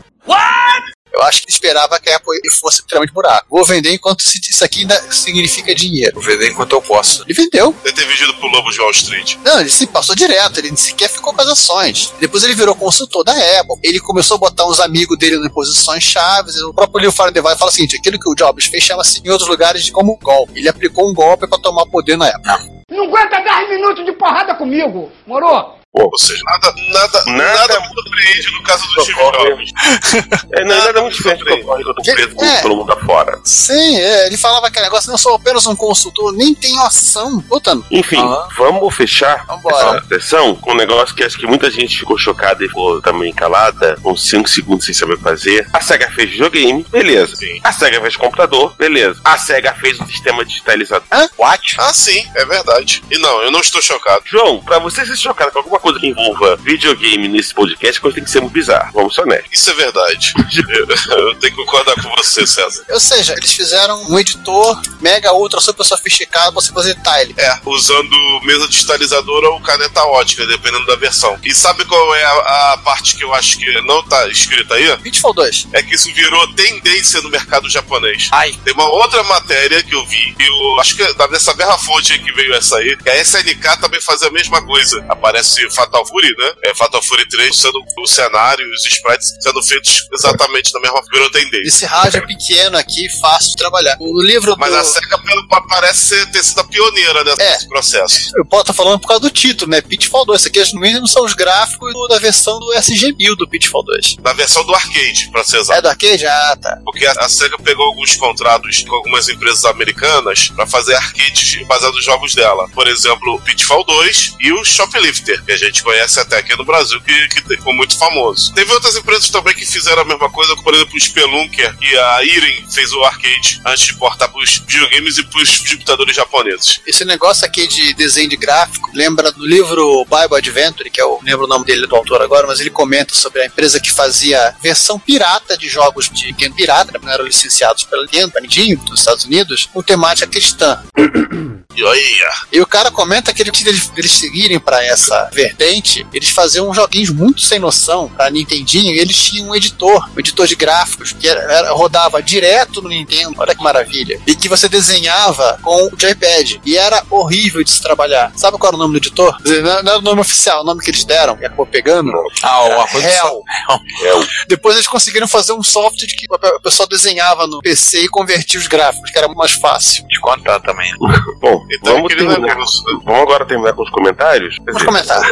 Eu acho que esperava que a Apple fosse extremamente buraco. Vou vender enquanto isso aqui ainda significa dinheiro. Vou vender enquanto eu posso. Ele vendeu. Deve ter vendido pro Lobo de Wall Street. Não, ele se passou direto, ele sequer ficou com as ações. Depois ele virou consultor da Apple. Ele começou a botar uns amigos dele em posições chaves. O próprio Leo Faradevai fala o seguinte: aquilo que o Jobs fez chama-se em outros lugares de como golpe. Ele aplicou um golpe para tomar poder na Apple. Não aguenta 10 minutos de porrada comigo, moro? Ou seja, nada, nada, Nada- nada, me surpreende no caso do Steve. Jobs. [laughs] É, não é nada muito diferente do que ocorre quando eu tô preso É. pelo mundo afora. Sim, é, ele falava aquele negócio: não sou apenas um consultor, nem tenho ação. Puta, Enfim, Ah. vamos fechar Vambora. essa sessão com um negócio que acho que muita gente ficou chocada e ficou também calada, uns 5 segundos sem saber fazer. A SEGA fez videogame, beleza. Sim. A SEGA fez computador, beleza. A SEGA fez um sistema digitalizado. Hã? What? Ah, sim, é verdade. E não, eu não estou chocado. João, pra você ser chocado com alguma coisa que envolva videogame nesse podcast, a coisa tem que ser muito bizarra. Vamos ser honestos. Isso é verdade. eu, [laughs] eu tenho que concordar com você, César. Ou seja, eles fizeram um editor mega ultra super sofisticado pra você fazer tile. É, usando mesa digitalizadora ou caneta ótica, dependendo da versão. E sabe qual é a, a parte que eu acho que não tá escrita aí? Pitfall 2. É que isso virou tendência no mercado japonês. Ai. Tem uma outra matéria que eu vi, e eu acho que é dessa mesma fonte aí que veio essa aí, que a SNK também fazia a mesma coisa. Aparece Fatal Fury, né? É Fatal Fury 3 sendo o cenário e os sprites sendo feitos exatamente na mesma virou tendência. Esse rádio pequeno aqui, fácil de trabalhar. O livro Mas do... a SEGA pelo- parece ter sido a pioneira nesse É. processo. Eu posso estar falando por causa do título, né? Pitfall 2. Isso aqui, mínimo, são os gráficos da versão do SG-1000 do Pitfall 2. Na versão do arcade, pra ser É exato. do arcade? Ah, tá. Porque a, a SEGA pegou alguns contratos com algumas empresas americanas pra fazer arcades baseados nos jogos dela. Por exemplo, o Pitfall 2 e o Shoplifter, que a gente conhece até aqui no Brasil, que, que ficou muito famoso. Teve outras empresas também que fizeram a mesma coisa, por exemplo, o Spelunker e a Irin fez o arcade antes de portar pros videogames e pros computadores japoneses. Esse negócio aqui de desenho de gráfico lembra do livro Bible Adventure, que eu não lembro o nome dele do autor agora, mas ele comenta sobre a empresa que fazia versão pirata de jogos de game pirata, né, não eram licenciados pela Nintendo, dos Estados Unidos, com temática cristã. [coughs] E o cara comenta que ele- que eles, eles seguirem pra essa vertente, eles faziam uns joguinhos muito sem noção pra Nintendinho, e eles tinham um editor, um editor de gráficos, que era- era- rodava direto no Nintendo, olha que maravilha, e que você desenhava com o JPEG, e era horrível de se trabalhar. Sabe qual era o nome do editor? Não não era o nome oficial, o nome que eles deram, e acabou pegando. Ah, coisa Hell. Hell. Depois eles conseguiram fazer um software de que o pessoal desenhava no PC e convertia os gráficos, que era mais fácil. de contar também. Bom, então vamos terminar. Vamos agora terminar com os comentários? Vamos comentar.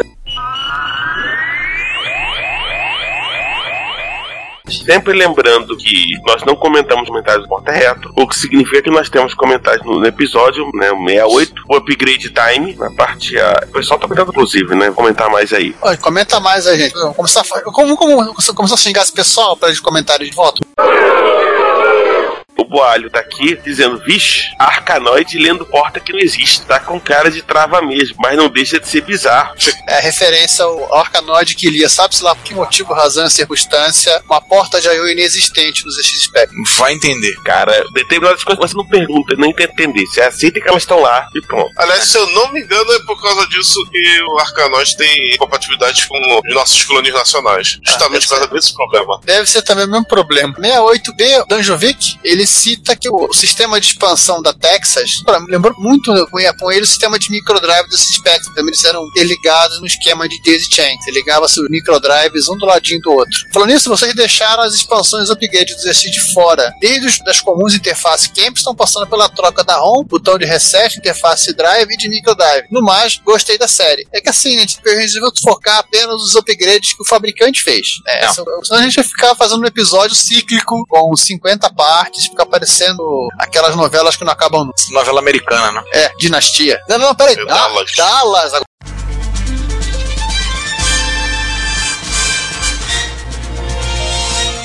Sempre lembrando que nós não comentamos comentários do Porta Retro, o que significa que nós temos comentários no, episódio, né, o 68, o Upgrade Time, na parte A. O pessoal tá comentando, inclusive, né? Vou comentar mais aí. Oi, comenta mais aí, gente. Começar a, como, como, começar a xingar esse pessoal para de comentários de volta? Boalho tá aqui dizendo, vixe, Arcanoide lendo porta que não existe. Tá com cara de trava mesmo, mas não deixa de ser bizarro. É referência ao Arcanoide que lia, sabe-se lá por que motivo, razão e circunstância, uma porta de I.O. inexistente nos X-Spec. Vai entender. Cara, determinadas coisas você não pergunta, nem tenta entender. Você aceita que elas estão lá e pronto. Aliás, se eu não me engano, é por causa disso que o Arcanoid tem compatibilidade com os nossos colônias nacionais. Justamente por causa desse problema. Deve ser também o mesmo problema. 68B, Danjovic, ele cita que o sistema de expansão da Texas pra- lembrou muito com ele o sistema de microdrive do Spectrum. Também eles eram interligados no esquema de daisy chain. Você ligava-se os microdrives um do ladinho do outro. Falando nisso, vocês deixaram as expansões upgrade do ZX de fora. Desde os, das comuns interface camp estão passando pela troca da ROM, botão de reset, interface drive e de microdrive. No mais, gostei da série. É que assim, né, a gente resolveu focar apenas nos upgrades que o fabricante fez. né? Senão a gente vai ficar fazendo um episódio cíclico com 50 partes, ficar parecendo aquelas novelas que não acabam. Novela americana, né? É, Dinastia. Não, não, peraí. Dallas. Dallas.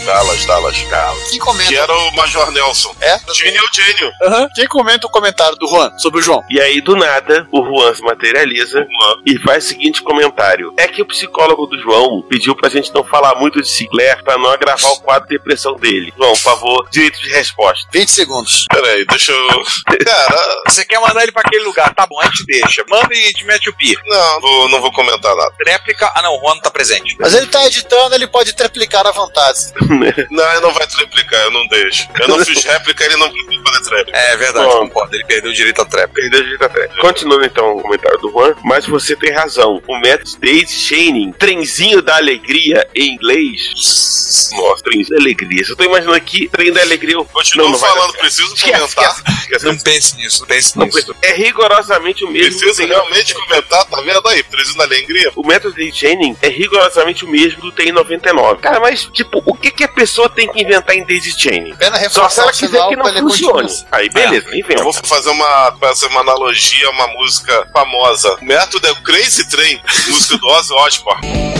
Dallas, Dallas, Dallas. Quem comenta? Que era o Major Nelson. É? Gênio é o gênio. Aham. Quem comenta o comentário do Juan sobre o João? E aí, do nada, o Juan se materializa e faz o seguinte comentário. É que o psicólogo do João pediu pra gente não falar muito de Sinclair pra não agravar o quadro de depressão dele. João, por favor, direito de resposta. 20 segundos. Peraí, deixa eu. [laughs] Cara, Você quer mandar ele pra aquele lugar? Tá bom, a gente deixa. Manda e te mete o pi. não, vou- não vou comentar nada. Réplica. Ah, não, o Juan não tá presente. Mas ele tá editando, ele pode triplicar à vontade. [laughs] [laughs] Não, não vai triplicar, eu não deixo. Eu não fiz réplica, ele não vai fazer tréplica. É verdade, Bom. concordo. Ele perdeu o direito à trap. Perdeu o jeito até. Continuando então o comentário do Juan, mas você tem razão. O método Daisy Chaining, trenzinho da alegria em inglês. Nossa, trenzinho da alegria. Eu tô imaginando aqui, trem da alegria. eu- Continuo Não, não falando, preciso comentar. Não pense nisso, não pense Não nisso. É rigorosamente o mesmo. Preciso realmente comentar, tá vendo aí? Preciso da alegria. O método de chaining é rigorosamente o mesmo do TI-99. Cara, mas, tipo, o que, que a pessoa tem que inventar em daisy chaining? Pena Só se ela quiser que não funcione. Aí, beleza, inventa. Eu vou fazer uma, fazer uma analogia a uma música famosa. O método é o Crazy Train, música do Ozzy Osbourne.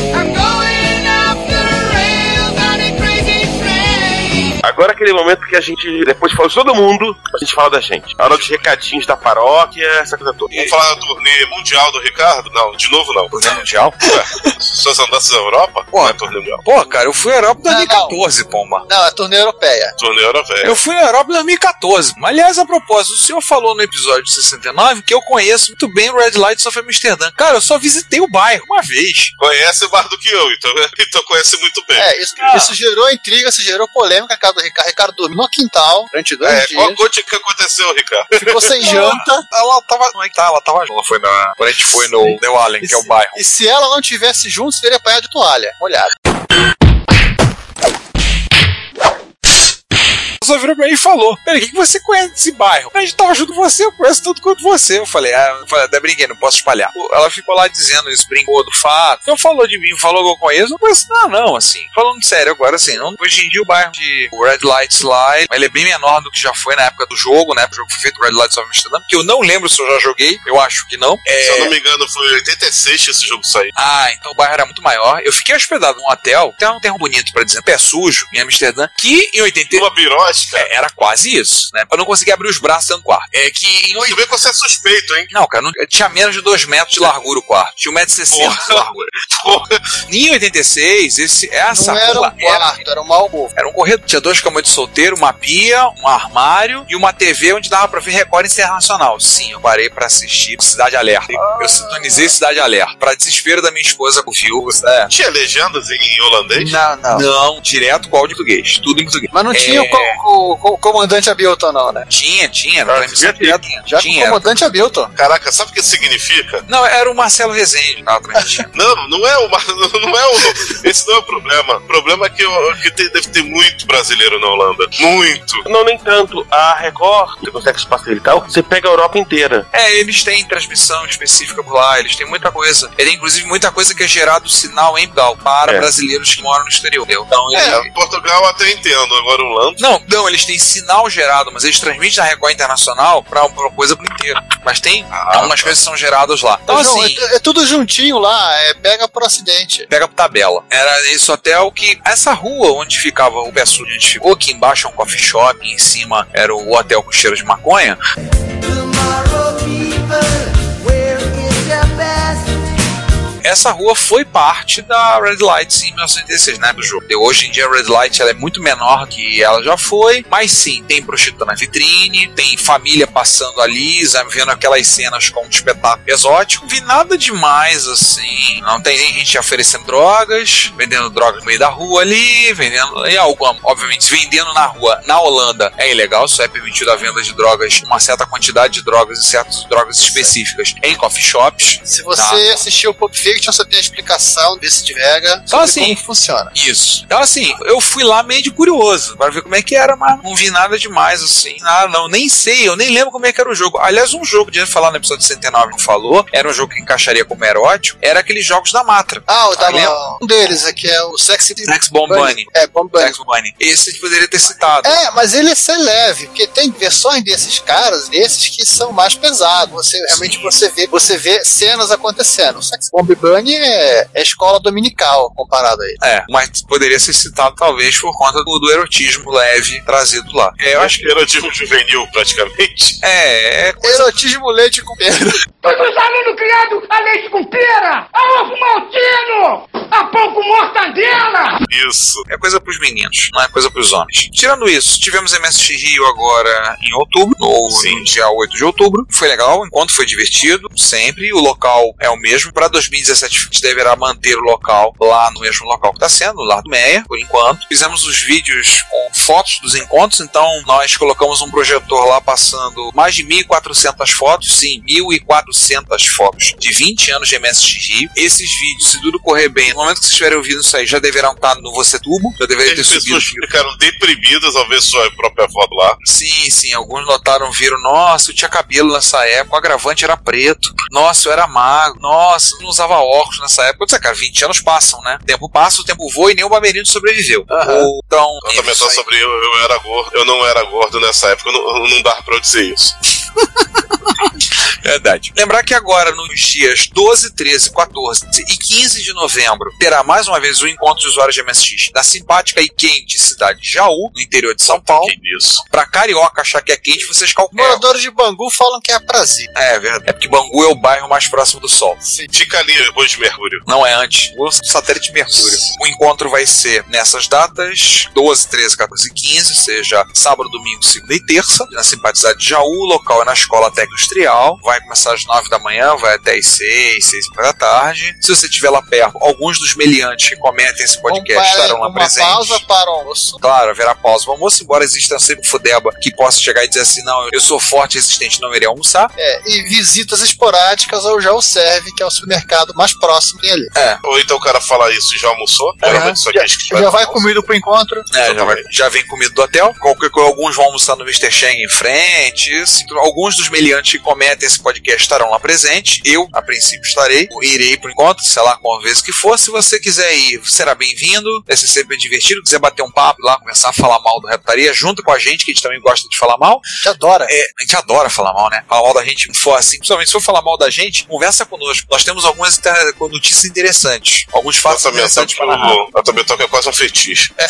Agora aquele momento que a gente, depois de falar de todo mundo, a gente fala da gente. A hora dos recadinhos da paróquia, essa coisa toda. Vamos falar da turnê mundial do Ricardo? Não, de novo não. Turnê mundial? Ué, [laughs] suas andanças na Europa? Pô. Não é turnê mundial. Pô, cara, eu fui à Europa em Não, não. 2014, pomba. Não, é turnê europeia. Turnê europeia. Eu fui à Europa em 2014. Mas, aliás, a propósito, o senhor falou no episódio 69 que eu conheço muito bem o Red Lights of Amsterdã. Cara, eu só visitei o bairro uma vez. Conhece mais do que eu, então, [laughs] então conhece muito bem. É, isso, Ah. isso gerou intriga, isso gerou polêmica. Ricardo, Ricardo, Ricardo dormiu no quintal durante dois É, qual dias. coisa que aconteceu, Ricardo? [laughs] Ficou sem janta. Ela tava. Como é que tá? Ela tava. Ela foi na. Quando a gente foi no New Allen, que é o bairro. E se ela não tivesse junto, teria apanhado de toalha, molhada. Só virou pra mim e falou: Peraí, o que, que você conhece desse bairro? A gente tava junto com você, eu conheço tanto quanto você. Eu falei: Ah, eu falei, até brinquei, não posso espalhar. Ela ficou lá dizendo isso, brincou do fato. Então falou de mim, falou que eu conheço. Não conheço nada, não, assim. Falando sério agora, assim, não, hoje em dia o bairro de Red Lights Light, ele é bem menor do que já foi na época do jogo, né? O jogo foi feito Red Lights of Amsterdam, que eu não lembro se eu já joguei, eu acho que não. É, Se eu não me engano, foi em 86 que esse jogo saiu. ah, então o bairro era muito maior. Eu fiquei hospedado num hotel, tem um termo bonito pra dizer, pé sujo, em Amsterdã, que em 80 Uma birosca. é, era quase isso, né? Pra não conseguir abrir os braços dentro do quarto. É que em oito... vê que você é suspeito, hein? Não, cara, não- tinha menos de 2 metros de largura o quarto. Tinha 1,60m de Porra. largura. Porra. Em 86, esse, essa não era um rua era, quarto, era uma alcova. era um corredor. Tinha dois camas de solteiro, uma pia, um armário e uma TV onde dava pra ver Record Internacional. Sim, eu parei pra assistir Cidade Alerta. Eu sintonizei Cidade Alerta. Pra desespero da minha esposa com viúvas, né? Tinha legendas em holandês? Não, não. Não, direto com áudio em português. Tudo em português. Mas não tinha É. qual, com, com o comandante Abilton, não, né? Tinha, tinha, Ah, devia ter. direta. Já com tinha. o comandante Abilton. Caraca, sabe o que isso significa? Não, era o Marcelo Rezende. Não, não é o. Mar- [laughs] Não é o. Esse não é o problema. O problema é que, eu- que tem- deve ter muito brasileiro na Holanda. Muito. Não, nem tanto. A Record, que consegue se facilitar, você pega a Europa inteira. É, eles têm transmissão específica por lá, eles têm muita coisa. Ele tem inclusive muita coisa que é gerado sinal em Portugal para É. brasileiros que moram no exterior. entendeu? Então, ele- É, Portugal até entendo, agora o Holanda. Não, não, eles têm sinal gerado, mas eles transmitem na Record Internacional pra uma coisa pro inteiro. Mas tem algumas coisas que são geradas lá. Então, João, assim, é, é tudo juntinho lá, é, pega por acidente. pega por tabela. Era esse hotel que. Essa rua onde ficava o pé sul, onde a gente ficou, aqui embaixo é um coffee shop, e em cima era o hotel com cheiro de maconha. Essa rua foi parte da Red Light em 1986, né, do jogo. E hoje em dia a Red Light ela é muito menor que ela já foi, mas sim, tem prostituta na vitrine, tem família passando ali, vendo aquelas cenas com um espetáculo exótico. Vi nada demais assim. Não tem nem gente oferecendo drogas, vendendo drogas no meio da rua ali, vendendo. E algo, obviamente, vendendo na rua na Holanda é ilegal, só é permitido a venda de drogas, uma certa quantidade de drogas e certas drogas específicas em coffee shops. Se você Tá. assistiu o Pulp Fiction, você tem a explicação desse de Vega Então, assim, como funciona. Isso. Então, assim, eu fui lá meio de curioso para ver como é que era, mas não vi nada demais, assim. Nada, não. Nem sei, eu nem lembro como é que era o jogo. Aliás, um jogo, de falar no episódio 69 não falou, era um jogo que encaixaria como erótico, era aqueles jogos da Matra. Ah, o da, Ah, um deles aqui é o Sexy Sex Bomb Bunny. É, Bomb Bunny. Sex Bomb Bunny. Esse a gente poderia ter citado. É, mas ele é ser leve, porque tem versões desses caras, desses que são mais pesados. Você realmente você vê, você vê cenas acontecendo. O Sex Bomb Bunny é, é escola dominical comparado a ele. É, mas poderia ser citado talvez por conta do, do erotismo leve trazido lá. É, eu acho que. Erotismo juvenil, praticamente. É, é Erotismo leite com pedra. Todos os alunos criados a leite com pera, a ovo maltino, a pão com mortadela. Isso. É coisa pros meninos, não é coisa pros homens. Tirando isso, tivemos MSX Rio agora em outubro, no, no dia 8 de outubro. Foi legal, o encontro foi divertido, sempre. O local é o mesmo. Para 2017 a gente deverá manter o local lá no mesmo local que está sendo, lá do Meia, por enquanto. Fizemos os vídeos com fotos dos encontros, então nós colocamos um projetor lá passando mais de 1.400 fotos, sim, 1.400 fotos de 20 anos de MSX Rio. Esses vídeos, se tudo correr bem, no momento que vocês estiverem ouvindo isso aí, já deverão estar no Você Tubo, já deveria ter As subido. pessoas ficaram deprimidas ao ver sua própria foto lá. Sim, sim, alguns notaram, viram, nossa, eu tinha cabelo nessa época, o agravante era preto, nossa, eu era magro, nossa, eu não usava óculos nessa época. Eu disse, cara, 20 anos passam, né? O tempo passa, o tempo voa e nem o Bamerinho sobreviveu. Ou, Então, Ela também aí. sobre eu, eu era gordo, eu não era gordo nessa época, não, não dá pra eu dizer isso. [laughs] Verdade. Lembrar que agora, nos dias 12, 13, 14 e 15 de novembro, terá mais uma vez o encontro de usuários de MSX da simpática e quente cidade de Jaú, no interior de São Paulo. Que isso. Pra carioca achar que é quente, vocês calculam. Moradores de Bangu falam que é prazer. É, é verdade. É porque Bangu é o bairro mais próximo do Sol. Fica ali depois de Mercúrio. Não é antes. O satélite Mercúrio. O encontro vai ser nessas datas: 12, 13, 14 e 15, seja sábado, domingo, segunda e terça, na simpatizade de Jaú. O local é na Escola Técnica Industrial. Vai começar às 9 da manhã, vai até às 6, 6 da tarde. Se você estiver lá perto, alguns dos meliantes que comentem esse podcast para estarão lá presentes. pausa para o almoço. Claro, haverá pausa para almoço, embora exista sempre fudeba que possa chegar e dizer assim: não, eu sou forte e resistente, não irei almoçar. É, e visitas esporádicas ao Já o Serve, que é o supermercado mais próximo ali. Ou então o cara fala isso e já almoçou. Geralmente só que Já, que já vai comido pro encontro. É, já, vai- já vem comida do hotel. Qualquer coisa, alguns vão almoçar no Mr. Cheng em frente. alguns dos meliantes que comentem esse podcast estarão lá presentes. Eu, a princípio, estarei. Irei pro encontro, sei lá qual vez que for. Se você quiser ir, será bem-vindo. Vai ser sempre divertido. Quiser bater um papo lá, começar a falar mal do Reputaria, junto com a gente, que a gente também gosta de falar mal. Te adora. É, a gente adora falar mal, né? Falar mal da gente for assim, principalmente se for falar mal da gente, conversa conosco. Nós temos algumas inter- notícias interessantes, alguns fatos interessantes para narrar. a Tabetoca é quase um fetiche. [laughs]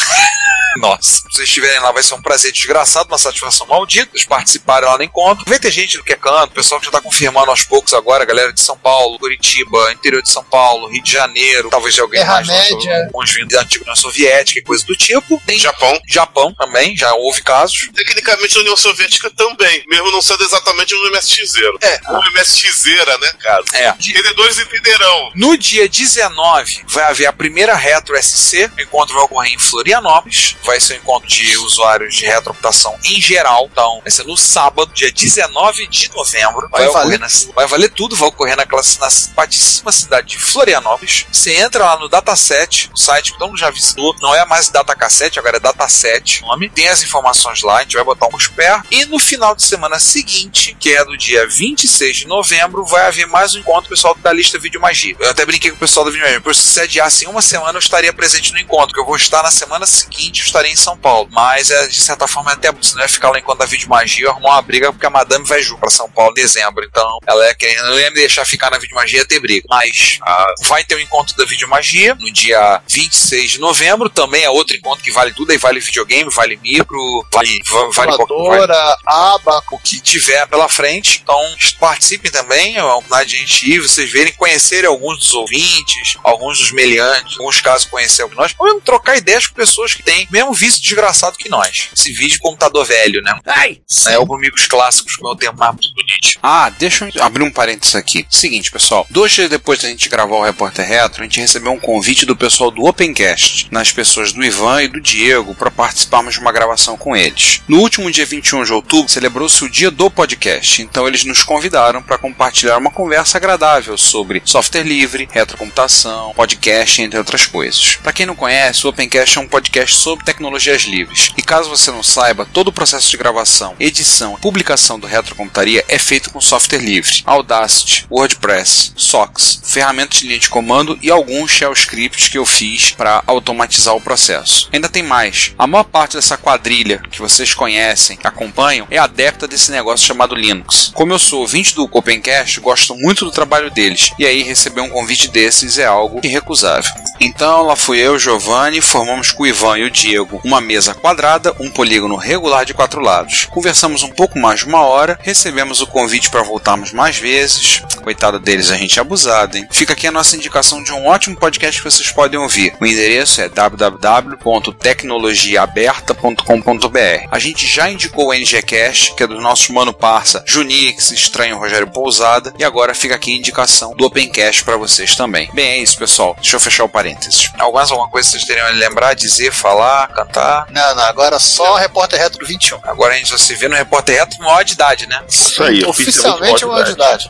Nossa, se vocês estiverem lá, vai ser um prazer desgraçado, uma satisfação maldita. Eles participarem lá no encontro. Vai ter gente do que é canto, pessoal que já tá confirmando aos poucos agora, galera de São Paulo, Curitiba, interior de São Paulo, Rio de Janeiro, talvez de alguém Terra mais, Média. uns vindo da antiga União Soviética e coisa do tipo. Tem Japão. Japão também, já houve casos. Tecnicamente, a União Soviética também, mesmo não sendo exatamente um MSX0. É. Um MSX-era, né, cara? É. Entendedores entenderão. No dia 19 vai haver a primeira Retro SC. O encontro vai ocorrer em Florianópolis. Vai ser um encontro de usuários de retrocomputação em geral. Então, vai ser no sábado, dia 19 de novembro. Vai, Vai ocorrer valer na, vai valer tudo. Vai ocorrer naquela na simpaticíssima cidade de Florianópolis. Você entra lá no Dataset, o site que todo mundo já visitou. Não é mais Datacassete, agora é Dataset nome. Tem as informações lá. A gente vai botar um spare. E no final de semana seguinte, que é do dia 26 de novembro, vai haver mais um encontro pessoal da lista Vídeo Magia. Eu até brinquei com o pessoal da Vídeo Magia. Por se adiasse em uma semana, eu estaria presente no encontro, que eu vou estar na semana seguinte, eu estarei em São Paulo. Mas, é, de certa forma, é até você não vai ficar lá enquanto da Vídeo Magia, arrumar uma briga, porque a Madame vai para São Paulo em dezembro. Então, ela é querendo, não ia me deixar ficar na Vídeo Magia ter briga. Mas vai ter o um encontro da Vídeo Magia no dia 26 de novembro. Também é outro encontro que vale tudo, aí vale videogame, vale micro, vale, vale, qualquer- vale abaco. o que tiver pela frente. Então participem também, é uma oportunidade de a gente ir, vocês verem, conhecerem alguns dos ouvintes, alguns dos meliantes, em alguns casos conhecer alguns de nós, ou mesmo trocar ideias com pessoas que têm mesmo vício desgraçado que nós. Esse vídeo de computador velho, né? Ai! É, ou amigos clássicos, como é o termo mais bonito. Ah, deixa eu abrir um parênteses aqui. Seguinte, pessoal. Dois dias depois da gente gravar o Repórter Retro, a gente recebeu um convite do pessoal do Opencast, nas pessoas do Ivan e do Diego, para participarmos de uma gravação com eles. No último dia 21 de outubro, celebrou-se o dia do podcast, então eles nos convidaram para compartilhar uma conversa agradável sobre software livre, retrocomputação, podcast, entre outras coisas. Para quem não conhece, o Opencast é um podcast sobre tecnologias livres. E caso você não saiba, todo o processo de gravação, edição e publicação do Retrocomputaria é feito com software livre. Audacity, WordPress, SOX, ferramentas de linha de comando e alguns shell scripts que eu fiz para automatizar o processo. Ainda tem mais. A maior parte dessa quadrilha que vocês conhecem, acompanham, é adepta desse negócio chamado Linux. Como eu sou ouvinte do Opencast, gosto muito do trabalho deles, e aí receber um convite desses é algo irrecusável. Então lá fui eu, Giovanni, formamos com o Ivan e o Diego uma mesa quadrada, um polígono regular de quatro lados. Conversamos um pouco mais de uma hora, recebemos o convite para voltarmos mais vezes. Coitado deles, a gente é abusado, hein? Fica aqui a nossa indicação de um ótimo podcast que vocês podem ouvir. O endereço é www.tecnologiaaberta.com.br. A gente já indicou o NGCast, que é do nosso mano parça Junix, Estranho Rogério Pousada, e agora fica aqui a indicação do Opencast para vocês também. Bem, é isso, pessoal. Deixa eu fechar o parênteses. Algumas alguma coisa que vocês teriam a lembrar, dizer, falar, cantar? Não, não, agora só Repórter Retro 21. Agora a gente só se vê no repórter reto maior de idade, né? Isso aí, Oficialmente é uma.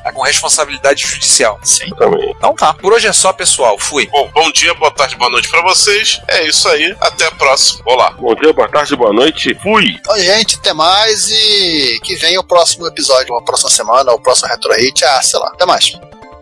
Tá com responsabilidade judicial. Sim. também. Então tá, por hoje é só, pessoal. Fui. Bom, bom dia, boa tarde, boa noite pra vocês. É isso aí. Até a próxima. Olá. Bom dia, boa tarde, boa noite. Fui! Então, gente, até mais e que venha o próximo episódio, a próxima semana, o próximo Retro Hit. Ah, sei lá. Até mais.